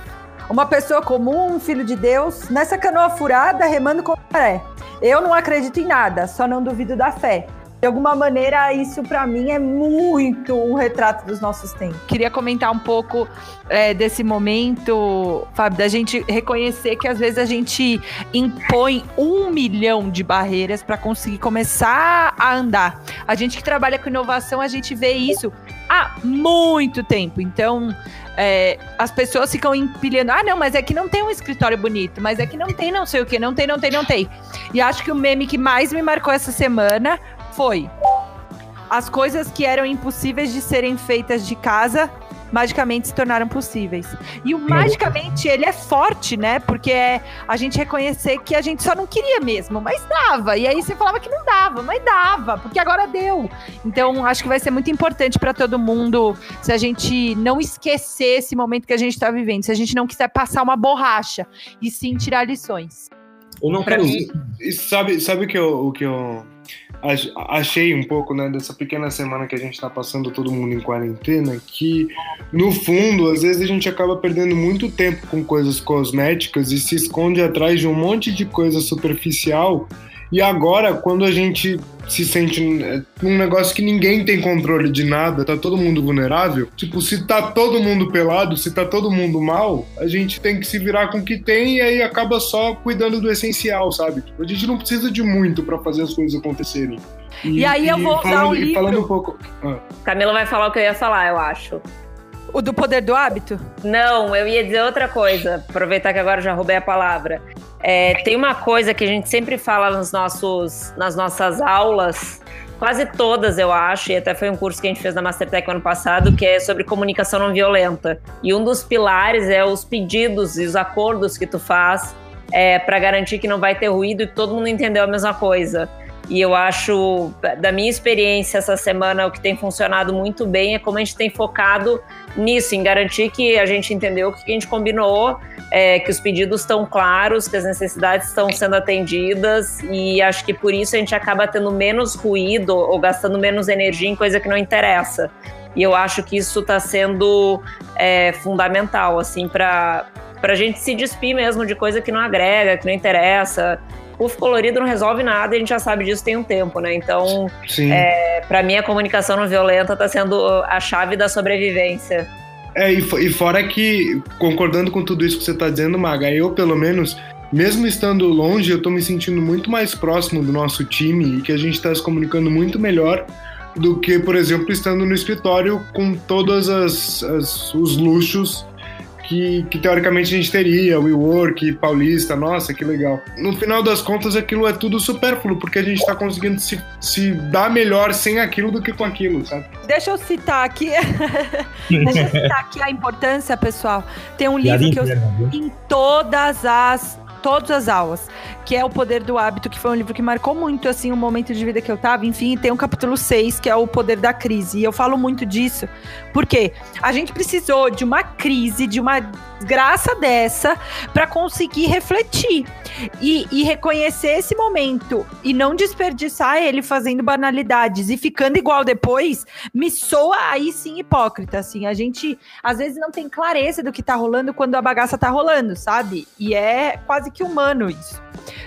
[SPEAKER 2] Uma pessoa comum, um filho de Deus, nessa canoa furada, remando com maré. Eu não acredito em nada, só não duvido da fé de alguma maneira, isso para mim é muito um retrato dos nossos tempos. Queria comentar um pouco é, desse momento, Fábio, da gente reconhecer que às vezes a gente impõe um milhão de barreiras para conseguir começar a andar. A gente que trabalha com inovação, a gente vê isso há muito tempo. Então, é, as pessoas ficam empilhando. Ah, não, mas é que não tem um escritório bonito, mas é que não tem não sei o que, não tem, não tem, não tem. E acho que o meme que mais me marcou essa semana foi as coisas que eram impossíveis de serem feitas de casa magicamente se tornaram possíveis. E o magicamente ele é forte, né? Porque é a gente reconhecer que a gente só não queria mesmo, mas dava. E aí você falava que não dava, mas dava, porque agora deu. Então acho que vai ser muito importante para todo mundo se a gente não esquecer esse momento que a gente está vivendo, se a gente não quiser passar uma borracha e sim tirar lições.
[SPEAKER 5] Ou não quero. Sabe, sabe o que eu, o que eu achei um pouco né, dessa pequena semana que a gente está passando todo mundo em quarentena, que no fundo, às vezes a gente acaba perdendo muito tempo com coisas cosméticas e se esconde atrás de um monte de coisa superficial e agora, quando a gente se sente num negócio que ninguém tem controle de nada, tá todo mundo vulnerável, tipo, se tá todo mundo pelado, se tá todo mundo mal, a gente tem que se virar com o que tem e aí acaba só cuidando do essencial, sabe? Tipo, a gente não precisa de muito para fazer as coisas acontecerem.
[SPEAKER 2] E, e aí eu vou usar falando, um livro.
[SPEAKER 3] Falando um pouco. Ah. Camila vai falar o que eu ia falar, eu acho.
[SPEAKER 2] O do poder do hábito?
[SPEAKER 3] Não, eu ia dizer outra coisa. Aproveitar que agora já roubei a palavra. É, tem uma coisa que a gente sempre fala nos nossos, nas nossas aulas, quase todas eu acho, e até foi um curso que a gente fez na Mastertech ano passado, que é sobre comunicação não violenta. E um dos pilares é os pedidos e os acordos que tu faz é, para garantir que não vai ter ruído e todo mundo entendeu a mesma coisa. E eu acho, da minha experiência essa semana, o que tem funcionado muito bem é como a gente tem focado nisso, em garantir que a gente entendeu o que a gente combinou, é, que os pedidos estão claros, que as necessidades estão sendo atendidas, e acho que por isso a gente acaba tendo menos ruído ou gastando menos energia em coisa que não interessa. E eu acho que isso está sendo é, fundamental, assim, para a gente se despir mesmo de coisa que não agrega, que não interessa puff colorido não resolve nada, e a gente já sabe disso tem um tempo, né? Então, é, para mim, a comunicação não violenta está sendo a chave da sobrevivência.
[SPEAKER 5] É, e, e fora que, concordando com tudo isso que você está dizendo, Maga, eu, pelo menos, mesmo estando longe, eu estou me sentindo muito mais próximo do nosso time e que a gente está se comunicando muito melhor do que, por exemplo, estando no escritório com todos os luxos que, que teoricamente a gente teria, WeWork, Paulista, nossa, que legal. No final das contas, aquilo é tudo supérfluo, porque a gente está conseguindo se, se dar melhor sem aquilo do que com aquilo, sabe?
[SPEAKER 2] Deixa eu citar aqui. Deixa eu citar aqui a importância, pessoal. Tem um livro que eu em todas as todas as aulas, que é O Poder do Hábito, que foi um livro que marcou muito, assim, o um momento de vida que eu tava. Enfim, tem um capítulo 6, que é O Poder da Crise. E eu falo muito disso, porque a gente precisou de uma crise, de uma graça dessa, para conseguir refletir e, e reconhecer esse momento e não desperdiçar ele fazendo banalidades e ficando igual depois, me soa aí sim hipócrita, assim. A gente, às vezes, não tem clareza do que tá rolando quando a bagaça tá rolando, sabe? E é quase que humano isso.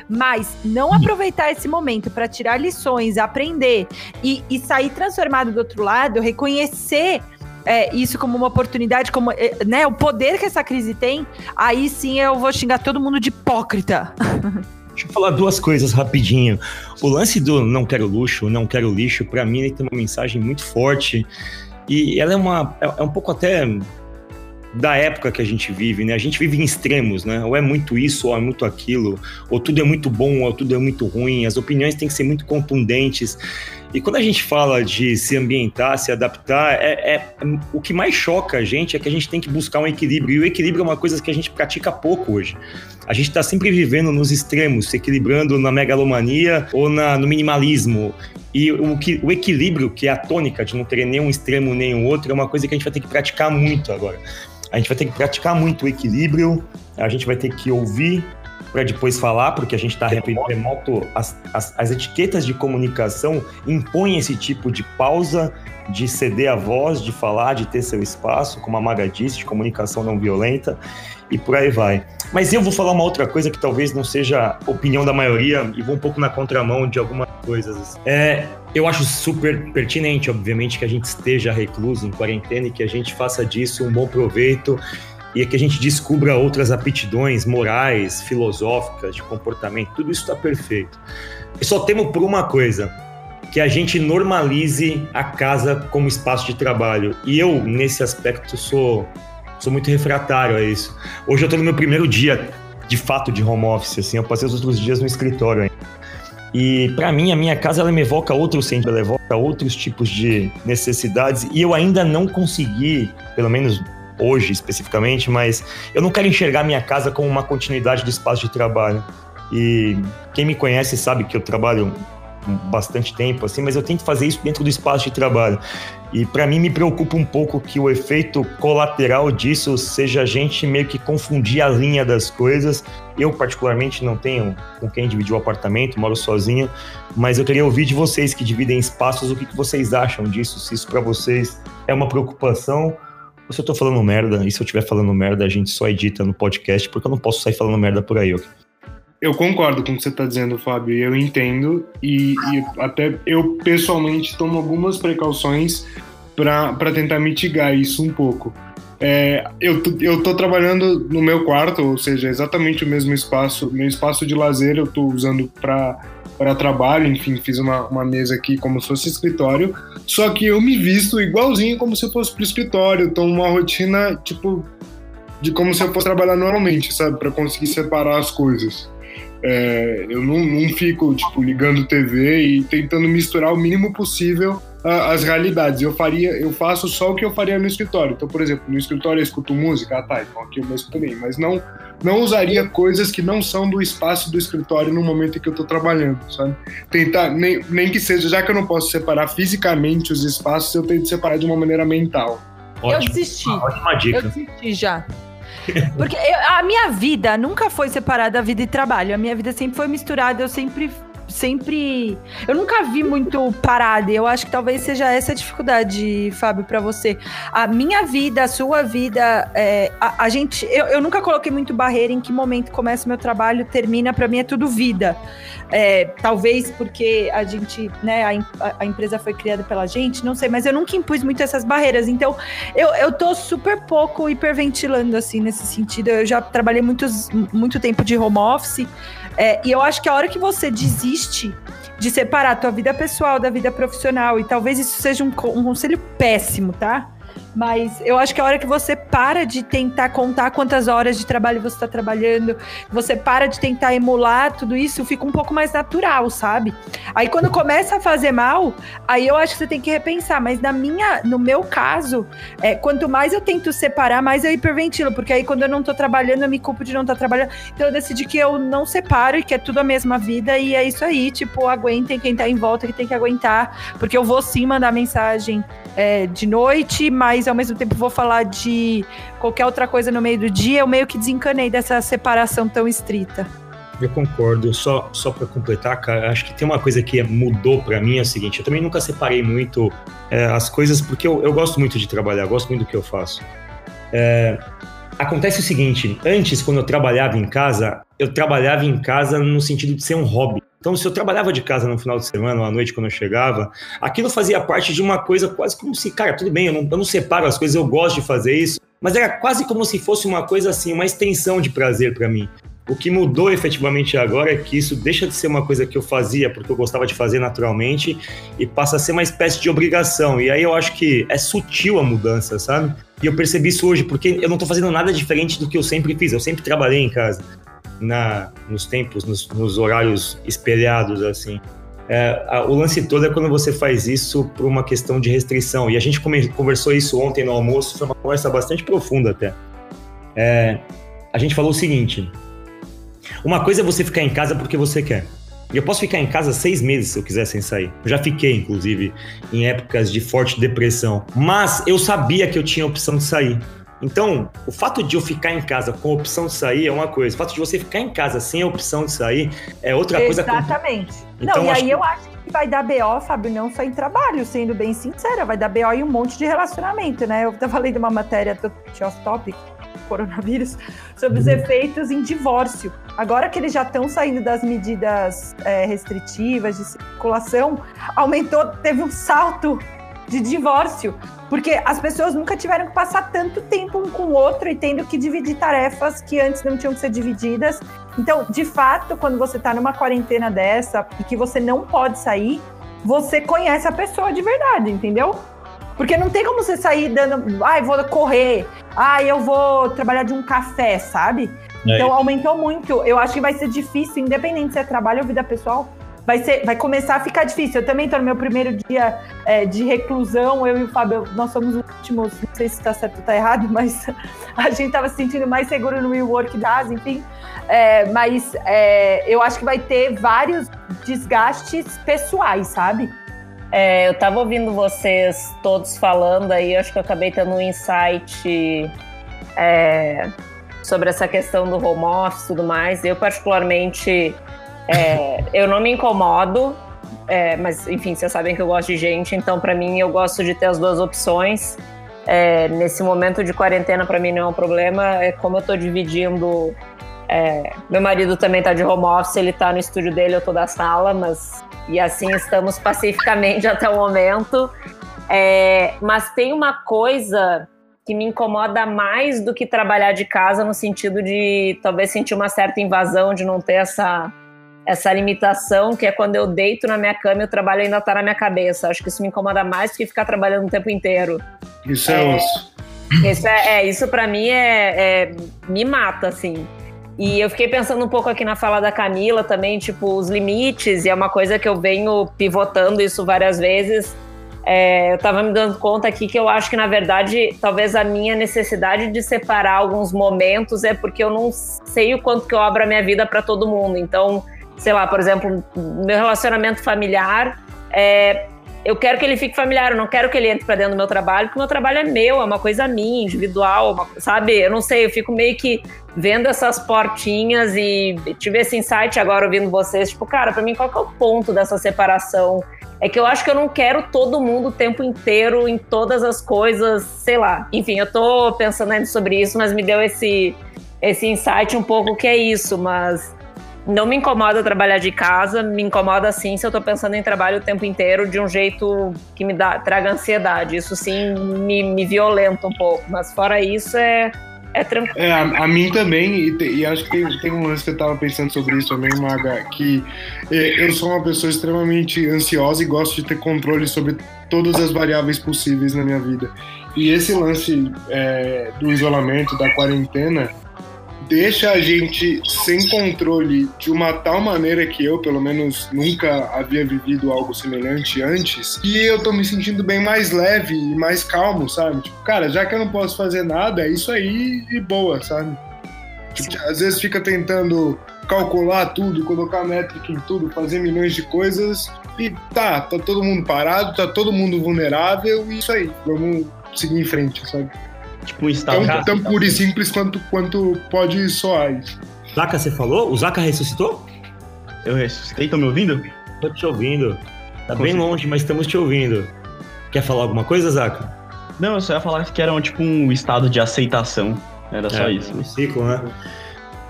[SPEAKER 2] Mas não aproveitar esse momento para tirar lições, aprender e, e sair transformado do outro lado, reconhecer é, isso como uma oportunidade, como é, né, o poder que essa crise tem, aí sim eu vou xingar todo mundo de hipócrita.
[SPEAKER 1] Deixa eu falar duas coisas rapidinho. O lance do não quero luxo, não quero lixo, para mim ele tem uma mensagem muito forte e ela é uma é, é um pouco até da época que a gente vive, né? A gente vive em extremos, né? Ou é muito isso, ou é muito aquilo, ou tudo é muito bom, ou tudo é muito ruim. As opiniões têm que ser muito contundentes. E quando a gente fala de se ambientar, se adaptar, é, é, o que mais choca a gente é que a gente tem que buscar um equilíbrio. E o equilíbrio é uma coisa que a gente pratica pouco hoje. A gente está sempre vivendo nos extremos, se equilibrando na megalomania ou na, no minimalismo. E o, que, o equilíbrio, que é a tônica de não ter nenhum extremo nem o outro, é uma coisa que a gente vai ter que praticar muito agora. A gente vai ter que praticar muito o equilíbrio, a gente vai ter que ouvir para depois falar, porque a gente está remoto, as, as, as, etiquetas de comunicação impõem esse tipo de pausa, de ceder a voz, de falar, de ter seu espaço, como a Maga disse, de comunicação não violenta, e por aí vai. Mas eu vou falar uma outra coisa que talvez não seja opinião da maioria, e vou um pouco na contramão de algumas coisas. É, eu acho super pertinente, obviamente, que a gente esteja recluso, em quarentena, e que a gente faça disso um bom proveito e que a gente descubra outras aptidões morais, filosóficas, de comportamento, tudo isso está perfeito. Eu só temo por uma coisa, que a gente normalize a casa como espaço de trabalho. E eu, nesse aspecto, sou, sou muito refratário a isso. Hoje eu estou no meu primeiro dia, de fato, de home office, assim, eu passei os outros dias no escritório ainda. E para mim, a minha casa ela me evoca outros sentimentos, ela evoca outros tipos de necessidades e eu ainda não consegui, pelo menos hoje especificamente, mas eu não quero enxergar minha casa como uma continuidade do espaço de trabalho. E quem me conhece sabe que eu trabalho bastante tempo assim, mas eu tento fazer isso dentro do espaço de trabalho. E para mim me preocupa um pouco que o efeito colateral disso seja a gente meio que confundir a linha das coisas. Eu particularmente não tenho com quem dividir o apartamento, moro sozinho, mas eu queria ouvir de vocês que dividem espaços o que, que vocês acham disso, se isso para vocês é uma preocupação se eu tô falando merda, e se eu estiver falando merda, a gente só edita no podcast, porque eu não posso sair falando merda por aí?
[SPEAKER 5] Eu concordo com o que você está dizendo, Fábio, eu entendo, e, e, até eu pessoalmente tomo algumas precauções para tentar mitigar isso um pouco. É, eu, eu tô trabalhando no meu quarto, ou seja, exatamente o mesmo espaço, meu espaço de lazer eu tô usando para para trabalho, enfim, fiz uma, uma mesa aqui como se fosse escritório, só que eu me visto igualzinho como se fosse pro escritório, tô uma rotina, tipo, de como se eu fosse trabalhar normalmente, sabe, para conseguir separar as coisas. É, eu não, não fico, tipo, ligando TV e tentando misturar o mínimo possível as realidades. Eu faria, eu faço só o que eu faria no escritório. Então, por exemplo, no escritório eu escuto música, ah tá, então aqui eu mesmo também, mas não não usaria coisas que não são do espaço do escritório no momento em que eu estou trabalhando, sabe? Tentar, nem, nem que seja, já que eu não posso separar fisicamente os espaços, eu tento separar de uma maneira mental.
[SPEAKER 2] Ótimo. Eu desisti. Ótima dica. Eu desisti já. Porque eu, a minha vida nunca foi separada da vida e trabalho. A minha vida sempre foi misturada. Eu sempre sempre. Eu nunca vi muito parada. Eu acho que talvez seja essa a dificuldade, Fábio, para você. A minha vida, a sua vida, é, a, a, gente. Eu, eu nunca coloquei muito barreira em que momento começa o meu trabalho, termina. Para mim é tudo vida. É, talvez porque a gente, né, a, a, empresa foi criada pela gente, não sei, mas eu nunca impus muito essas barreiras. Então, eu, eu tô super pouco hiperventilando, assim, nesse sentido. Eu já trabalhei muitos, muito tempo de home office. É, e eu acho que a hora que você desiste de separar a tua vida pessoal da vida profissional, e talvez isso seja um, um conselho péssimo, tá? Mas eu acho que a hora que você para de tentar contar quantas horas de trabalho você está trabalhando, você para de tentar emular tudo isso, fica um pouco mais natural, sabe? Aí quando começa a fazer mal, aí eu acho que você tem que repensar. Mas na minha, no meu caso, é, quanto mais eu tento separar, mais eu hiperventilo, porque aí quando eu não tô trabalhando, eu me culpo de não estar tá trabalhando. Então eu decidi que eu não separo e que é tudo a mesma vida e é isso aí. Tipo, aguentem quem tá em volta que tem que aguentar, porque eu vou sim mandar mensagem é, de noite, mas ao mesmo tempo vou falar de qualquer outra coisa no meio do dia, eu meio que desencanei dessa separação tão estrita.
[SPEAKER 1] Eu concordo. Só, só para completar, cara, acho que tem uma coisa que mudou para mim é o seguinte: eu também nunca separei muito é, as coisas, porque eu, eu gosto muito de trabalhar, gosto muito do que eu faço. É, acontece o seguinte: antes, quando eu trabalhava em casa, eu trabalhava em casa no sentido de ser um hobby. Então, se eu trabalhava de casa no final de semana ou à noite quando eu chegava, aquilo fazia parte de uma coisa quase como se, cara, tudo bem, eu não, eu não separo as coisas, eu gosto de fazer isso, mas era quase como se fosse uma coisa assim, uma extensão de prazer para mim. O que mudou efetivamente agora é que isso deixa de ser uma coisa que eu fazia porque eu gostava de fazer naturalmente e passa a ser uma espécie de obrigação. E aí eu acho que é sutil a mudança, sabe? E eu percebi isso hoje porque eu não tô fazendo nada diferente do que eu sempre fiz. Eu sempre trabalhei em casa, na, nos tempos, nos, nos horários espelhados, assim. É, a, o lance todo é quando você faz isso por uma questão de restrição. E a gente come, conversou isso ontem no almoço, foi uma conversa bastante profunda até. É, a gente falou o seguinte: uma coisa é você ficar em casa porque você quer. E eu posso ficar em casa seis meses se eu quiser sem sair. Eu já fiquei, inclusive, em épocas de forte depressão. Mas eu sabia que eu tinha a opção de sair. Então, o fato de eu ficar em casa com a opção de sair é uma coisa. O fato de você ficar em casa sem a opção de sair é outra
[SPEAKER 2] Exatamente.
[SPEAKER 1] coisa.
[SPEAKER 2] Exatamente.
[SPEAKER 1] Então,
[SPEAKER 2] não, e
[SPEAKER 1] acho
[SPEAKER 2] aí
[SPEAKER 1] que-
[SPEAKER 2] eu acho que vai dar BO, Fábio, não só em trabalho, sendo bem sincera, vai dar BO em um monte de relacionamento, né? Eu tava lendo uma matéria do Off Topic, coronavírus, sobre os efeitos em divórcio. Agora que eles já estão saindo das medidas é, restritivas de circulação, aumentou, teve um salto de divórcio. Porque as pessoas nunca tiveram que passar tanto tempo um com o outro e tendo que dividir tarefas que antes não tinham que ser divididas. Então, de fato, quando você tá numa quarentena dessa e que você não pode sair, você conhece a pessoa de verdade, entendeu? Porque não tem como você sair dando, ai, vou correr, ai, eu vou trabalhar de um café, sabe?
[SPEAKER 1] É.
[SPEAKER 2] Então aumentou muito. Eu acho que vai ser difícil, independente se é trabalho ou vida pessoal, vai, ser, vai começar a ficar difícil. Eu também tô no meu primeiro dia é, de reclusão, eu e o Fábio, nós somos os últimos, não sei se tá certo ou tá errado, mas a gente tava se sentindo mais seguro no WeWork das, enfim. É, mas é, eu acho que vai ter vários desgastes pessoais, sabe?
[SPEAKER 3] É, eu tava ouvindo vocês todos falando aí, acho que eu acabei tendo um insight é, sobre essa questão do home office e tudo mais. Eu, particularmente, é, eu não me incomodo, é, mas enfim, vocês sabem que eu gosto de gente, então para mim eu gosto de ter as duas opções. É, nesse momento de quarentena, para mim não é um problema, é como eu tô dividindo. é, meu marido também tá de home office, ele tá no estúdio dele, eu tô da sala, mas e assim estamos pacificamente até o momento. É, mas tem uma coisa que me incomoda mais do que trabalhar de casa, no sentido de talvez sentir uma certa invasão, de não ter essa, essa limitação, que é quando eu deito na minha cama e o trabalho ainda tá na minha cabeça. Acho que isso me incomoda mais do que ficar trabalhando o tempo inteiro.
[SPEAKER 5] Isso é, osso.
[SPEAKER 3] Isso, é, é, isso para mim é, é- me mata, assim. E eu fiquei pensando um pouco aqui na fala da Camila também, tipo, os limites, e é uma coisa que eu venho pivotando isso várias vezes. É, eu tava me dando conta aqui que eu acho que, na verdade, talvez a minha necessidade de separar alguns momentos é porque eu não sei o quanto que eu abro a minha vida para todo mundo. Então, sei lá, por exemplo, meu relacionamento familiar, é, eu quero que ele fique familiar, eu não quero que ele entre para dentro do meu trabalho, porque o meu trabalho é meu, é uma coisa minha, individual, uma- sabe? Eu não sei, eu fico meio que vendo essas portinhas e tive esse insight agora ouvindo vocês, tipo, cara, para mim qual que é o ponto dessa separação? É que eu acho que eu não quero todo mundo o tempo inteiro em todas as coisas, sei lá. Enfim, eu tô pensando ainda sobre isso, mas me deu esse esse insight um pouco que é isso, mas não me incomoda trabalhar de casa, me incomoda sim se eu tô pensando em trabalho o tempo inteiro de um jeito que me dá, traga ansiedade. Isso sim me, me violenta um pouco, mas fora isso é, é tranquilo.
[SPEAKER 5] É, a, a mim também, e, te- e acho que tem, tem um lance que eu tava pensando sobre isso também, Maga, que eh, eu sou uma pessoa extremamente ansiosa e gosto de ter controle sobre todas as variáveis possíveis na minha vida. E esse lance eh, do isolamento, da quarentena, deixa a gente sem controle de uma tal maneira que eu, pelo menos, nunca havia vivido algo semelhante antes. E eu tô me sentindo bem mais leve e mais calmo, sabe? Tipo, cara, já que eu não posso fazer nada, é isso aí e boa, sabe? Tipo, às vezes fica tentando calcular tudo, colocar métrica em tudo, fazer milhões de coisas e tá, tá todo mundo parado, tá todo mundo vulnerável e isso aí, vamos seguir em frente, sabe?
[SPEAKER 4] Tipo um
[SPEAKER 5] Tão, tão
[SPEAKER 4] aceitação.
[SPEAKER 5] puro e simples quanto, quanto pode soar isso.
[SPEAKER 1] Zaca, você falou? O Zaca ressuscitou?
[SPEAKER 4] Eu ressuscitei, estão me ouvindo?
[SPEAKER 1] Tô te ouvindo. Tá
[SPEAKER 4] Com
[SPEAKER 1] bem
[SPEAKER 4] certeza.
[SPEAKER 1] longe, mas estamos te ouvindo. Quer falar alguma coisa, Zaca?
[SPEAKER 4] Não, eu só ia falar que era um, tipo um estado de aceitação. Era só
[SPEAKER 1] é,
[SPEAKER 4] isso.
[SPEAKER 1] É o ciclo, né?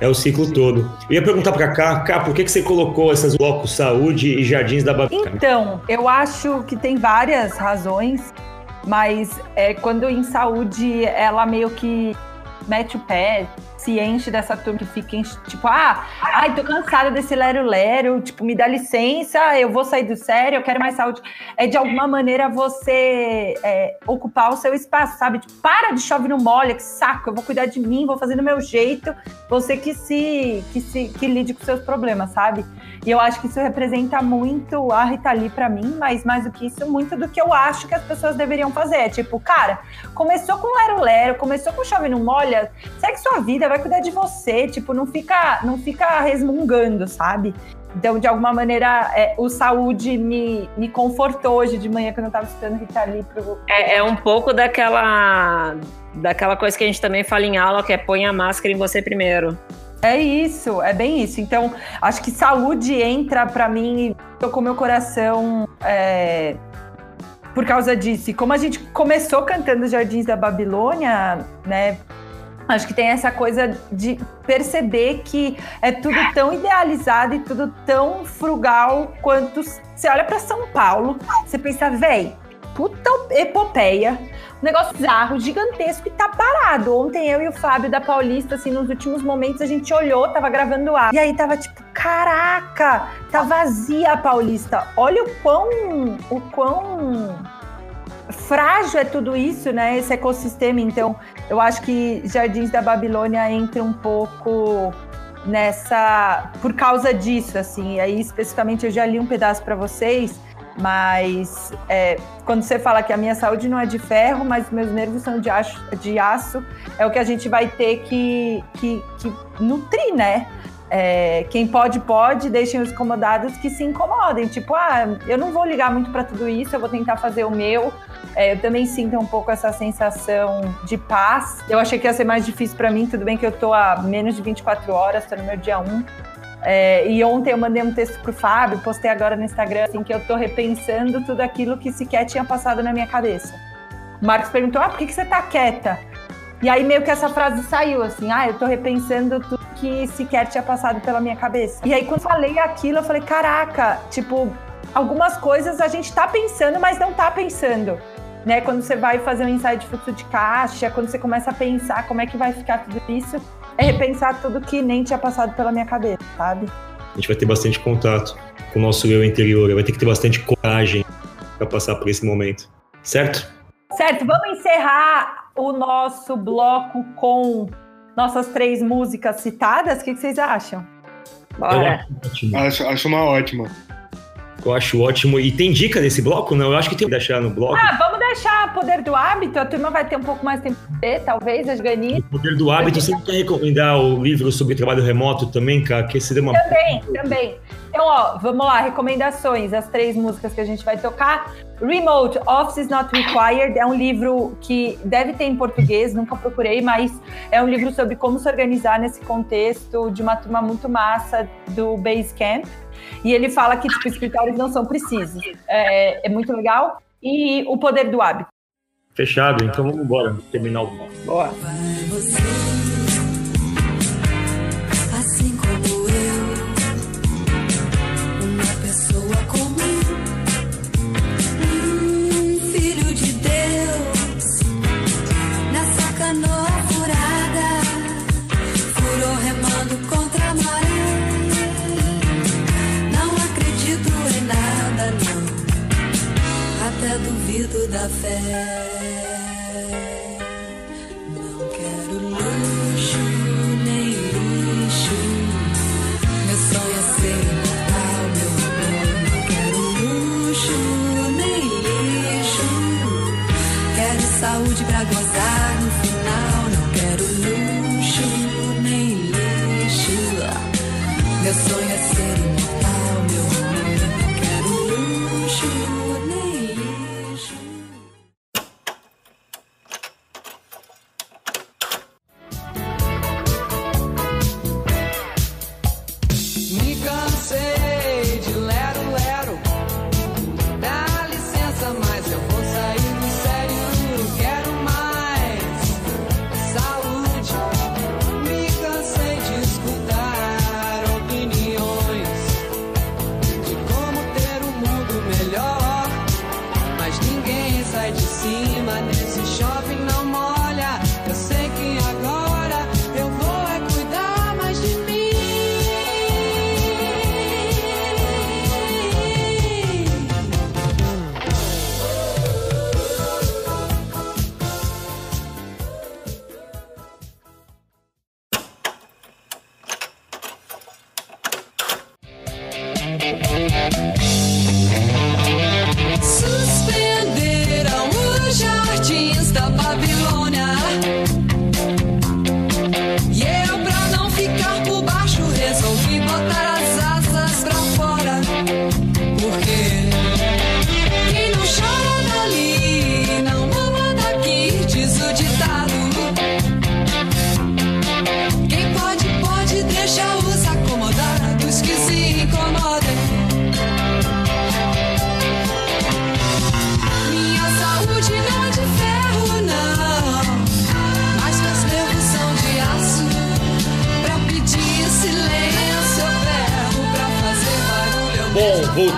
[SPEAKER 1] É o ciclo todo. Eu ia perguntar pra cá, cá, por que, que você colocou esses blocos saúde e jardins da Babica?
[SPEAKER 2] Então, eu acho que tem várias razões, mas é, quando em saúde ela meio que mete o pé, se enche dessa turma que fica, tipo, ah, ai, tô cansada desse lero-lero, tipo, me dá licença, eu vou sair do sério, eu quero mais saúde. É de alguma maneira você é, ocupar o seu espaço, sabe? Tipo, para de chove no molha, que saco, eu vou cuidar de mim, vou fazer do meu jeito, você que se, que se, que lide com seus problemas, sabe? E eu acho que isso representa muito a Rita Lee pra mim, mas mais do que isso, muito do que eu acho que as pessoas deveriam fazer. É tipo, cara, começou com lero-lero, começou com chove no molha, segue sua vida, vai cuidar de você, tipo, não fica, não fica resmungando, sabe? Então, de alguma maneira, é, o saúde me, me confortou hoje de manhã quando eu tava escutando Rita Lee pro.
[SPEAKER 3] É, é um pouco daquela, daquela coisa que a gente também fala em aula, que é põe a máscara em você primeiro.
[SPEAKER 2] É isso, é bem isso. Então, acho que saúde entra para mim tocou meu coração é, por causa disso. E como a gente começou cantando Jardins da Babilônia, né? Acho que tem essa coisa de perceber que é tudo tão idealizado e tudo tão frugal quanto você olha para São Paulo, você pensa, véi, puta epopeia, um negócio bizarro, gigantesco e tá parado. Ontem eu e o Fábio da Paulista, assim, nos últimos momentos a gente olhou, tava gravando ar. E aí tava tipo, caraca, tá vazia a Paulista. Olha o quão, o quão frágil é tudo isso, né? Esse ecossistema. Então, eu acho que Jardins da Babilônia entra um pouco nessa por causa disso, assim. E aí, especificamente, eu já li um pedaço para vocês, mas é, quando você fala que a minha saúde não é de ferro, mas meus nervos são de, aço, de aço é o que a gente vai ter que, que, que nutrir, né? É, quem pode, pode, deixem os incomodados que se incomodem. Tipo, ah, eu não vou ligar muito para tudo isso, eu vou tentar fazer o meu. É, eu também sinto um pouco essa sensação de paz. Eu achei que ia ser mais difícil para mim, tudo bem que eu tô há menos de 24 horas, tô no meu dia 1. É, e ontem eu mandei um texto pro Fábio, postei agora no Instagram, assim, que eu tô repensando tudo aquilo que sequer tinha passado na minha cabeça. O Marcos perguntou, ah, por que, que você tá quieta? E aí meio que essa frase saiu, assim, ah, eu tô repensando tudo que sequer tinha passado pela minha cabeça. E aí quando falei aquilo, eu falei, caraca, tipo, algumas coisas a gente tá pensando, mas não tá pensando. Né, quando você vai fazer um ensaio de fluxo de caixa, quando você começa a pensar como é que vai ficar tudo isso, é repensar tudo que nem tinha passado pela minha cabeça, sabe?
[SPEAKER 1] A gente vai ter bastante contato com o nosso eu interior, vai ter que ter bastante coragem para passar por esse momento, certo?
[SPEAKER 2] Certo, vamos encerrar o nosso bloco com nossas três músicas citadas. O que, vocês acham?
[SPEAKER 5] Bora. Acho, acho uma ótima.
[SPEAKER 1] Eu acho ótimo. E tem dica desse bloco? Não, eu acho que tem que deixar no bloco.
[SPEAKER 2] Ah, vamos deixar Poder do Hábito. A turma vai ter um pouco mais tempo de ver, talvez, as ganitas.
[SPEAKER 1] Poder do Hábito. Você quer recomendar o livro sobre trabalho remoto também, cara? Que seria uma...
[SPEAKER 2] Também, também. Então, ó, vamos lá. Recomendações. As três músicas que a gente vai tocar. Remote, Office is Not Required. É um livro que deve ter em português, nunca procurei, mas é um livro sobre como se organizar nesse contexto de uma turma muito massa do Basecamp. E ele fala que tipo, escritórios não são precisos. É, é muito legal. E o poder do hábito.
[SPEAKER 1] Fechado, então vamos embora terminar o.
[SPEAKER 2] Boa.
[SPEAKER 6] da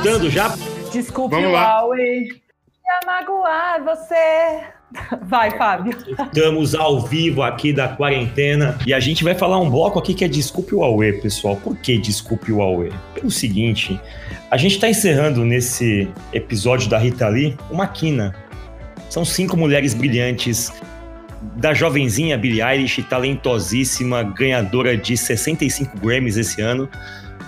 [SPEAKER 1] Voltando já.
[SPEAKER 2] Desculpe
[SPEAKER 5] Vamos
[SPEAKER 2] o
[SPEAKER 5] lá.
[SPEAKER 2] Huawei. Ia magoar você. Vai, Fábio.
[SPEAKER 1] Estamos ao vivo aqui da quarentena e a gente vai falar um bloco aqui que é Desculpe o Huawei, pessoal. Por que Desculpe o Huawei? Pelo seguinte, a gente está encerrando nesse episódio da Rita Lee uma quina. São cinco mulheres brilhantes, da jovenzinha Billie Eilish, talentosíssima, ganhadora de 65 Grammys esse ano.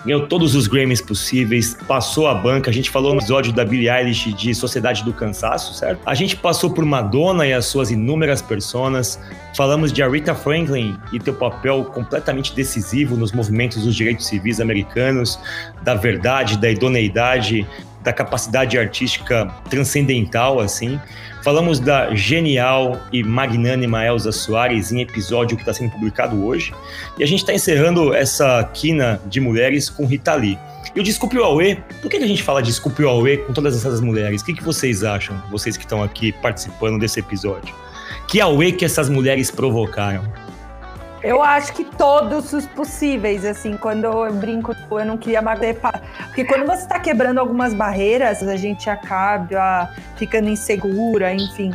[SPEAKER 1] Ganhou todos os Grammys possíveis, passou a banca. A gente falou no episódio da Billie Eilish de Sociedade do Cansaço, certo? A gente passou por Madonna e as suas inúmeras personas. Falamos de Aretha Franklin e teu papel completamente decisivo nos movimentos dos direitos civis americanos, da verdade, da idoneidade, da capacidade artística transcendental, assim. Falamos da genial e magnânima Elza Soares em episódio que está sendo publicado hoje. E a gente está encerrando essa quina de mulheres com Rita Lee. E o Desculpe o Aue, por que a gente fala Desculpe o Aue com todas essas mulheres? O que, que vocês acham, vocês que estão aqui participando desse episódio? Que Aue que essas mulheres provocaram?
[SPEAKER 2] Eu acho que todos os possíveis, assim, quando eu brinco, eu não queria magoar. Porque quando você está quebrando algumas barreiras, a gente acaba ficando insegura, enfim.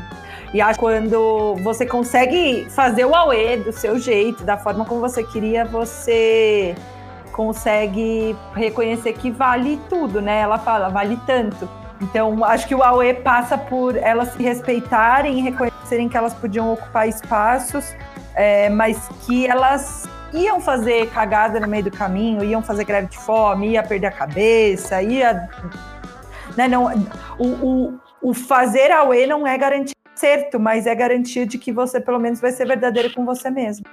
[SPEAKER 2] E acho que quando você consegue fazer o AUE do seu jeito, da forma como você queria, você consegue reconhecer que vale tudo, né? Ela fala, vale tanto. Então, acho que o AUE passa por elas se respeitarem reconhecerem que elas podiam ocupar espaços é, mas que elas iam fazer cagada no meio do caminho, iam fazer greve de fome, ia perder a cabeça, ia. Né, não, o, o, o fazer AUE não é garantia de certo, mas é garantia de que você pelo menos vai ser verdadeiro com você mesmo.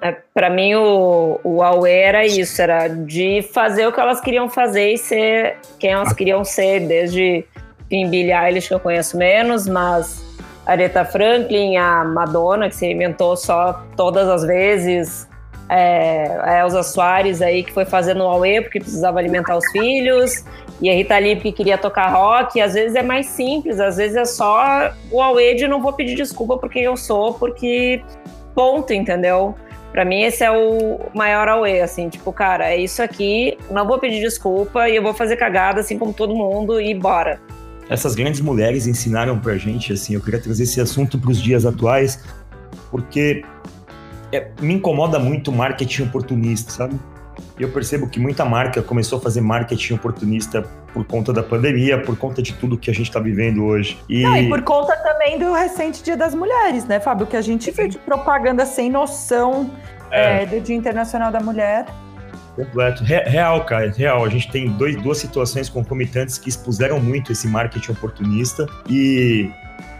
[SPEAKER 3] É, para mim, o, o Aue era isso, era de fazer o que elas queriam fazer e ser quem elas queriam ser, desde Billie Eilish, que eu conheço menos, mas Aretha Franklin, a Madonna, que se inventou só todas as vezes, é, a Elza Soares aí, que foi fazendo o Aue porque precisava alimentar os filhos, e a Rita Lee que queria tocar rock, às vezes é mais simples, às vezes é só o Aue de não vou pedir desculpa por quem eu sou, porque ponto, entendeu? Pra mim, esse é o maior Aue, assim, tipo, cara, é isso aqui, não vou pedir desculpa e eu vou fazer cagada, assim como todo mundo, e bora.
[SPEAKER 1] Essas grandes mulheres ensinaram pra gente, assim, eu queria trazer esse assunto pros dias atuais, porque é, me incomoda muito o marketing oportunista, sabe? Eu percebo que muita marca começou a fazer marketing oportunista por conta da pandemia, por conta de tudo que a gente tá vivendo hoje. E,
[SPEAKER 2] Não, e por conta também do recente Dia das Mulheres, né, Fábio? Que a gente viu de propaganda sem noção
[SPEAKER 1] É.
[SPEAKER 2] é, do Dia Internacional da Mulher.
[SPEAKER 1] Completo. Re- Real, cara, real. A gente tem dois, duas situações concomitantes que expuseram muito esse marketing oportunista e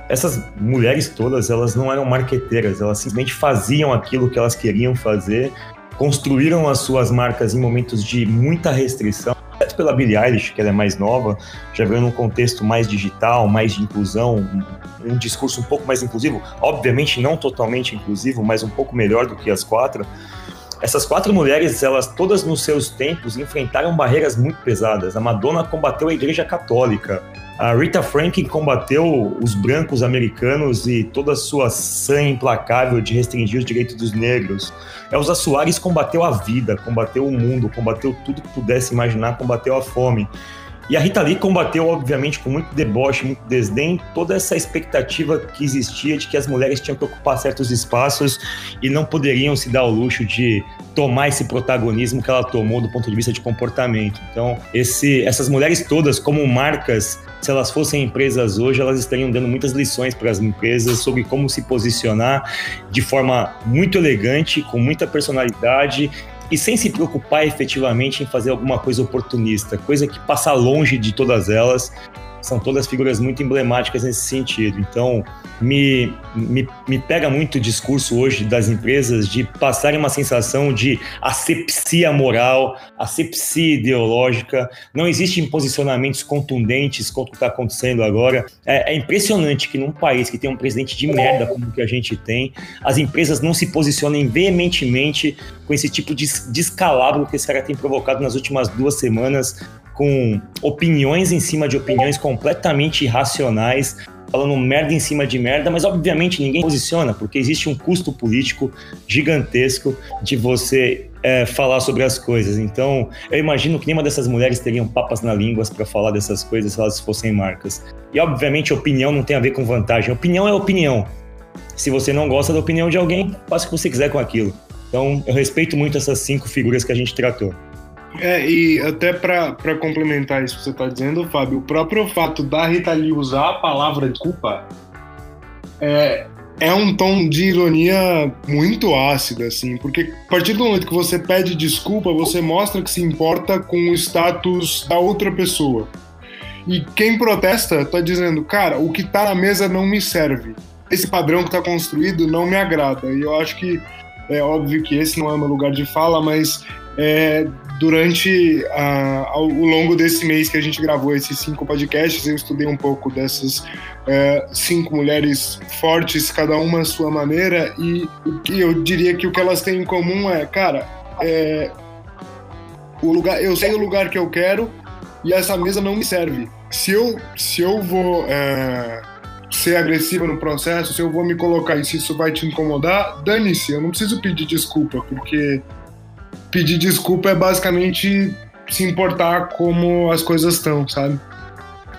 [SPEAKER 1] essas mulheres todas, elas não eram marqueteiras, elas simplesmente faziam aquilo que elas queriam fazer, construíram as suas marcas em momentos de muita restrição. Exceto pela Billie Eilish, que ela é mais nova, já veio num contexto mais digital, mais de inclusão, um discurso um pouco mais inclusivo, obviamente não totalmente inclusivo, mas um pouco melhor do que as quatro. Essas quatro mulheres, elas todas nos seus tempos enfrentaram barreiras muito pesadas. A Madonna combateu a Igreja Católica. A Rita Franklin combateu os brancos americanos e toda a sua sanha implacável de restringir os direitos dos negros. Elza Soares combateu a vida, combateu o mundo, combateu tudo que pudesse imaginar, combateu a fome. E a Rita Lee combateu, obviamente, com muito deboche, muito desdém, toda essa expectativa que existia de que as mulheres tinham que ocupar certos espaços e não poderiam se dar o luxo de tomar esse protagonismo que ela tomou do ponto de vista de comportamento. Então, esse, essas mulheres todas, como marcas, se elas fossem empresas hoje, elas estariam dando muitas lições para as empresas sobre como se posicionar de forma muito elegante, com muita personalidade e sem se preocupar efetivamente em fazer alguma coisa oportunista, coisa que passa longe de todas elas. São todas figuras muito emblemáticas nesse sentido. Então, me, me, me pega muito o discurso hoje das empresas de passarem uma sensação de asepsia moral, asepsia ideológica. Não existem posicionamentos contundentes contra o que está acontecendo agora. É, é impressionante que num país que tem um presidente de merda como o que a gente tem, as empresas não se posicionem veementemente com esse tipo de descalabro que esse cara tem provocado nas últimas duas semanas, com opiniões em cima de opiniões completamente irracionais, falando merda em cima de merda, mas obviamente ninguém posiciona, porque existe um custo político gigantesco de você é, falar sobre as coisas. Então, eu imagino que nenhuma dessas mulheres teriam papas na língua para falar dessas coisas se elas fossem marcas. E obviamente opinião não tem a ver com vantagem. Opinião é opinião. Se você não gosta da opinião de alguém, faça o que você quiser com aquilo. Então, eu respeito muito essas cinco figuras que a gente tratou.
[SPEAKER 5] É, e até para complementar isso que você está dizendo, Fábio, o próprio fato da Rita Lee usar a palavra desculpa é, é um tom de ironia muito ácido, assim, porque a partir do momento que você pede desculpa, você mostra que se importa com o status da outra pessoa. E quem protesta está dizendo, cara, o que está na mesa não me serve. Esse padrão que está construído não me agrada. E eu acho que é óbvio que esse não é meu lugar de fala, mas é, durante a, ao, longo desse mês que a gente gravou esses cinco podcasts, eu estudei um pouco dessas é, cinco mulheres fortes, cada uma à sua maneira, e que eu diria que o que elas têm em comum é, cara, é, o lugar, eu sei o lugar que eu quero e essa mesa não me serve. Se eu, se eu vou é, ser agressiva no processo, se eu vou me colocar e se isso vai te incomodar, dane-se, eu não preciso pedir desculpa, porque pedir desculpa é basicamente se importar como as coisas estão, sabe?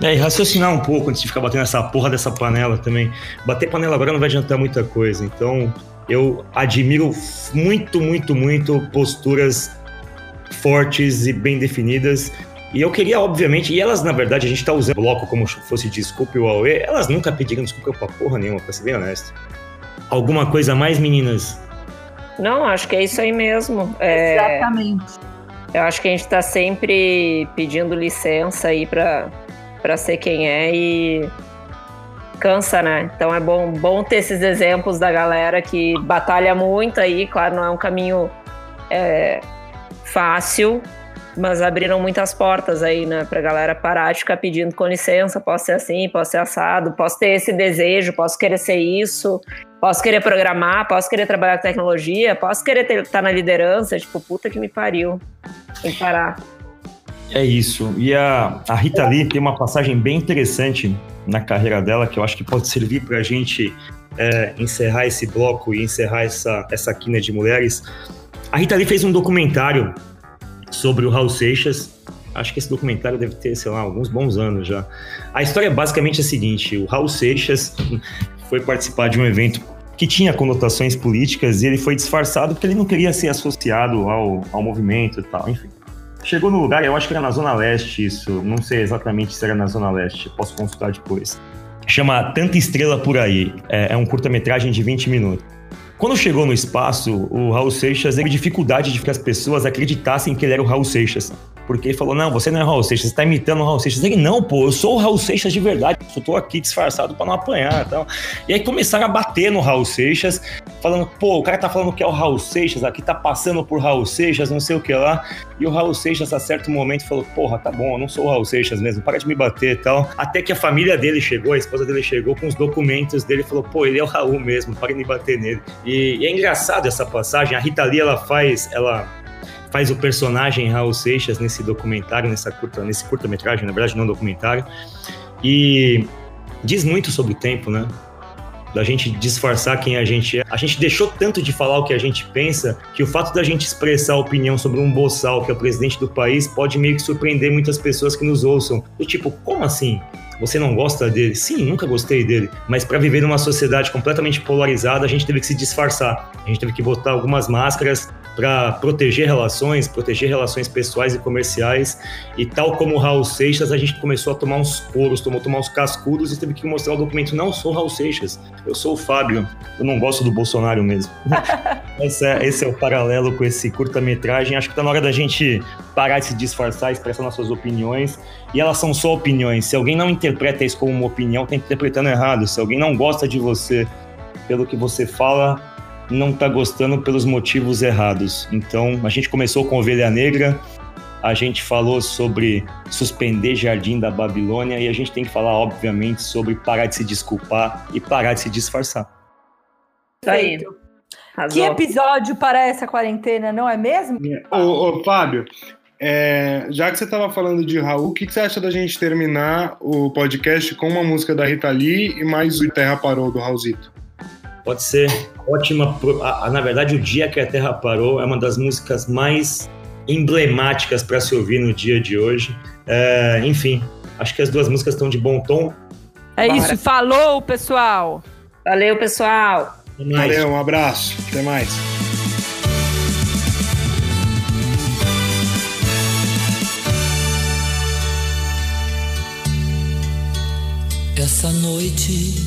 [SPEAKER 1] É, e raciocinar um pouco antes de ficar batendo essa porra dessa panela também. Bater panela agora não vai adiantar muita coisa. Então, eu admiro muito, muito, muito posturas fortes e bem definidas. E eu queria, obviamente, e elas, na verdade, a gente tá usando o bloco como se fosse desculpa e o Aue, elas nunca pediram desculpa pra porra nenhuma, pra ser bem honesto. Alguma coisa mais, meninas?
[SPEAKER 3] Não, acho que é isso aí mesmo. É,
[SPEAKER 2] Exatamente.
[SPEAKER 3] eu acho que a gente tá sempre pedindo licença aí pra ser quem é e cansa, né? Então é bom, bom ter esses exemplos da galera que batalha muito aí. Claro, não é um caminho é, fácil, mas abriram muitas portas aí, né? Pra galera parar de ficar pedindo com licença, posso ser assim, posso ser assado, posso ter esse desejo, posso querer ser isso, posso querer programar, posso querer trabalhar com tecnologia, posso querer estar na liderança, tipo, puta que me pariu. Tem que parar.
[SPEAKER 1] É isso. E a, a Rita Lee tem uma passagem bem interessante na carreira dela que eu acho que pode servir para a gente é, encerrar esse bloco e encerrar essa, essa quina de mulheres. A Rita Lee fez um documentário sobre o Raul Seixas. Acho que esse documentário deve ter, sei lá, alguns bons anos já. A história é basicamente a seguinte: o Raul Seixas foi participar de um evento que tinha conotações políticas e ele foi disfarçado porque ele não queria ser associado ao, ao movimento e tal, enfim. Chegou no lugar, eu acho que era na Zona Leste isso, não sei exatamente se era na Zona Leste, posso consultar depois. Chama Tanta Estrela Por Aí, é, é um curta-metragem de 20 minutos. Quando chegou no espaço, o Raul Seixas teve dificuldade de que as pessoas acreditassem que ele era o Raul Seixas. Porque ele falou: Não, você não é o Raul Seixas, você tá imitando o Raul Seixas. Ele: Não, pô, eu sou o Raul Seixas de verdade, eu tô aqui disfarçado para não apanhar e tal. E aí começaram a bater no Raul Seixas, falando: Pô, o cara tá falando que é o Raul Seixas, aqui tá passando por Raul Seixas, não sei o que lá. E o Raul Seixas, a certo momento, falou: Porra, tá bom, eu não sou o Raul Seixas mesmo, para de me bater e tal. Até que a família dele chegou, a esposa dele chegou com os documentos dele falou: Pô, ele é o Raul mesmo, para de me bater nele. E, e é engraçado essa passagem, a Rita Lee, ela faz, ela faz o personagem Raul Seixas nesse documentário, nessa curta, nesse curta-metragem, na verdade, não documentário. E diz muito sobre o tempo, né? Da gente disfarçar quem a gente é. A gente deixou tanto de falar o que a gente pensa que o fato da gente expressar a opinião sobre um boçal, que é o presidente do país, pode meio que surpreender muitas pessoas que nos ouçam. Do tipo, como assim? Você não gosta dele? Sim, nunca gostei dele. Mas para viver numa sociedade completamente polarizada, a gente teve que se disfarçar. A gente teve que botar algumas máscaras para proteger relações, proteger relações pessoais e comerciais. E tal como o Raul Seixas, a gente começou a tomar uns coros, tomou tomar uns cascudos e teve que mostrar o documento. Não sou o Raul Seixas, eu sou o Fábio. Eu não gosto do Bolsonaro mesmo. esse, é, esse é o paralelo com esse curta-metragem. Acho que tá na hora da gente parar de se disfarçar, expressar nossas opiniões. E elas são só opiniões. Se alguém não interpreta isso como uma opinião, tá interpretando errado. Se alguém não gosta de você pelo que você fala, não tá gostando pelos motivos errados. Então, a gente começou com Ovelha Negra, a gente falou sobre suspender Jardim da Babilônia e a gente tem que falar, obviamente, sobre parar de se desculpar e parar de se disfarçar.
[SPEAKER 3] Isso aí.
[SPEAKER 2] Que episódio para essa quarentena, não é mesmo?
[SPEAKER 5] Ô, ô, Fábio, é, já que você estava falando de Raul, o que, que você acha da gente terminar o podcast com uma música da Rita Lee e mais o Terra Parou do Raulzito?
[SPEAKER 1] Pode ser ótima. pro- a- a- Na verdade, o dia que a Terra parou é uma das músicas mais emblemáticas para se ouvir no dia de hoje. É, enfim, acho que as duas músicas estão de bom tom.
[SPEAKER 2] É
[SPEAKER 3] Bora.
[SPEAKER 2] isso, falou, pessoal!
[SPEAKER 3] Valeu, pessoal.
[SPEAKER 5] Valeu, um abraço. Até mais.
[SPEAKER 7] Essa noite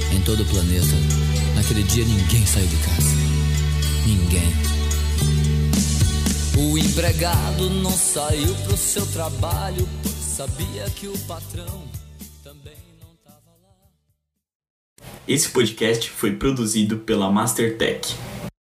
[SPEAKER 7] em todo o planeta. Naquele dia ninguém saiu de casa. Ninguém. O empregado não saiu pro seu trabalho, sabia que o patrão também não estava lá.
[SPEAKER 4] Esse podcast foi produzido pela Mastertech.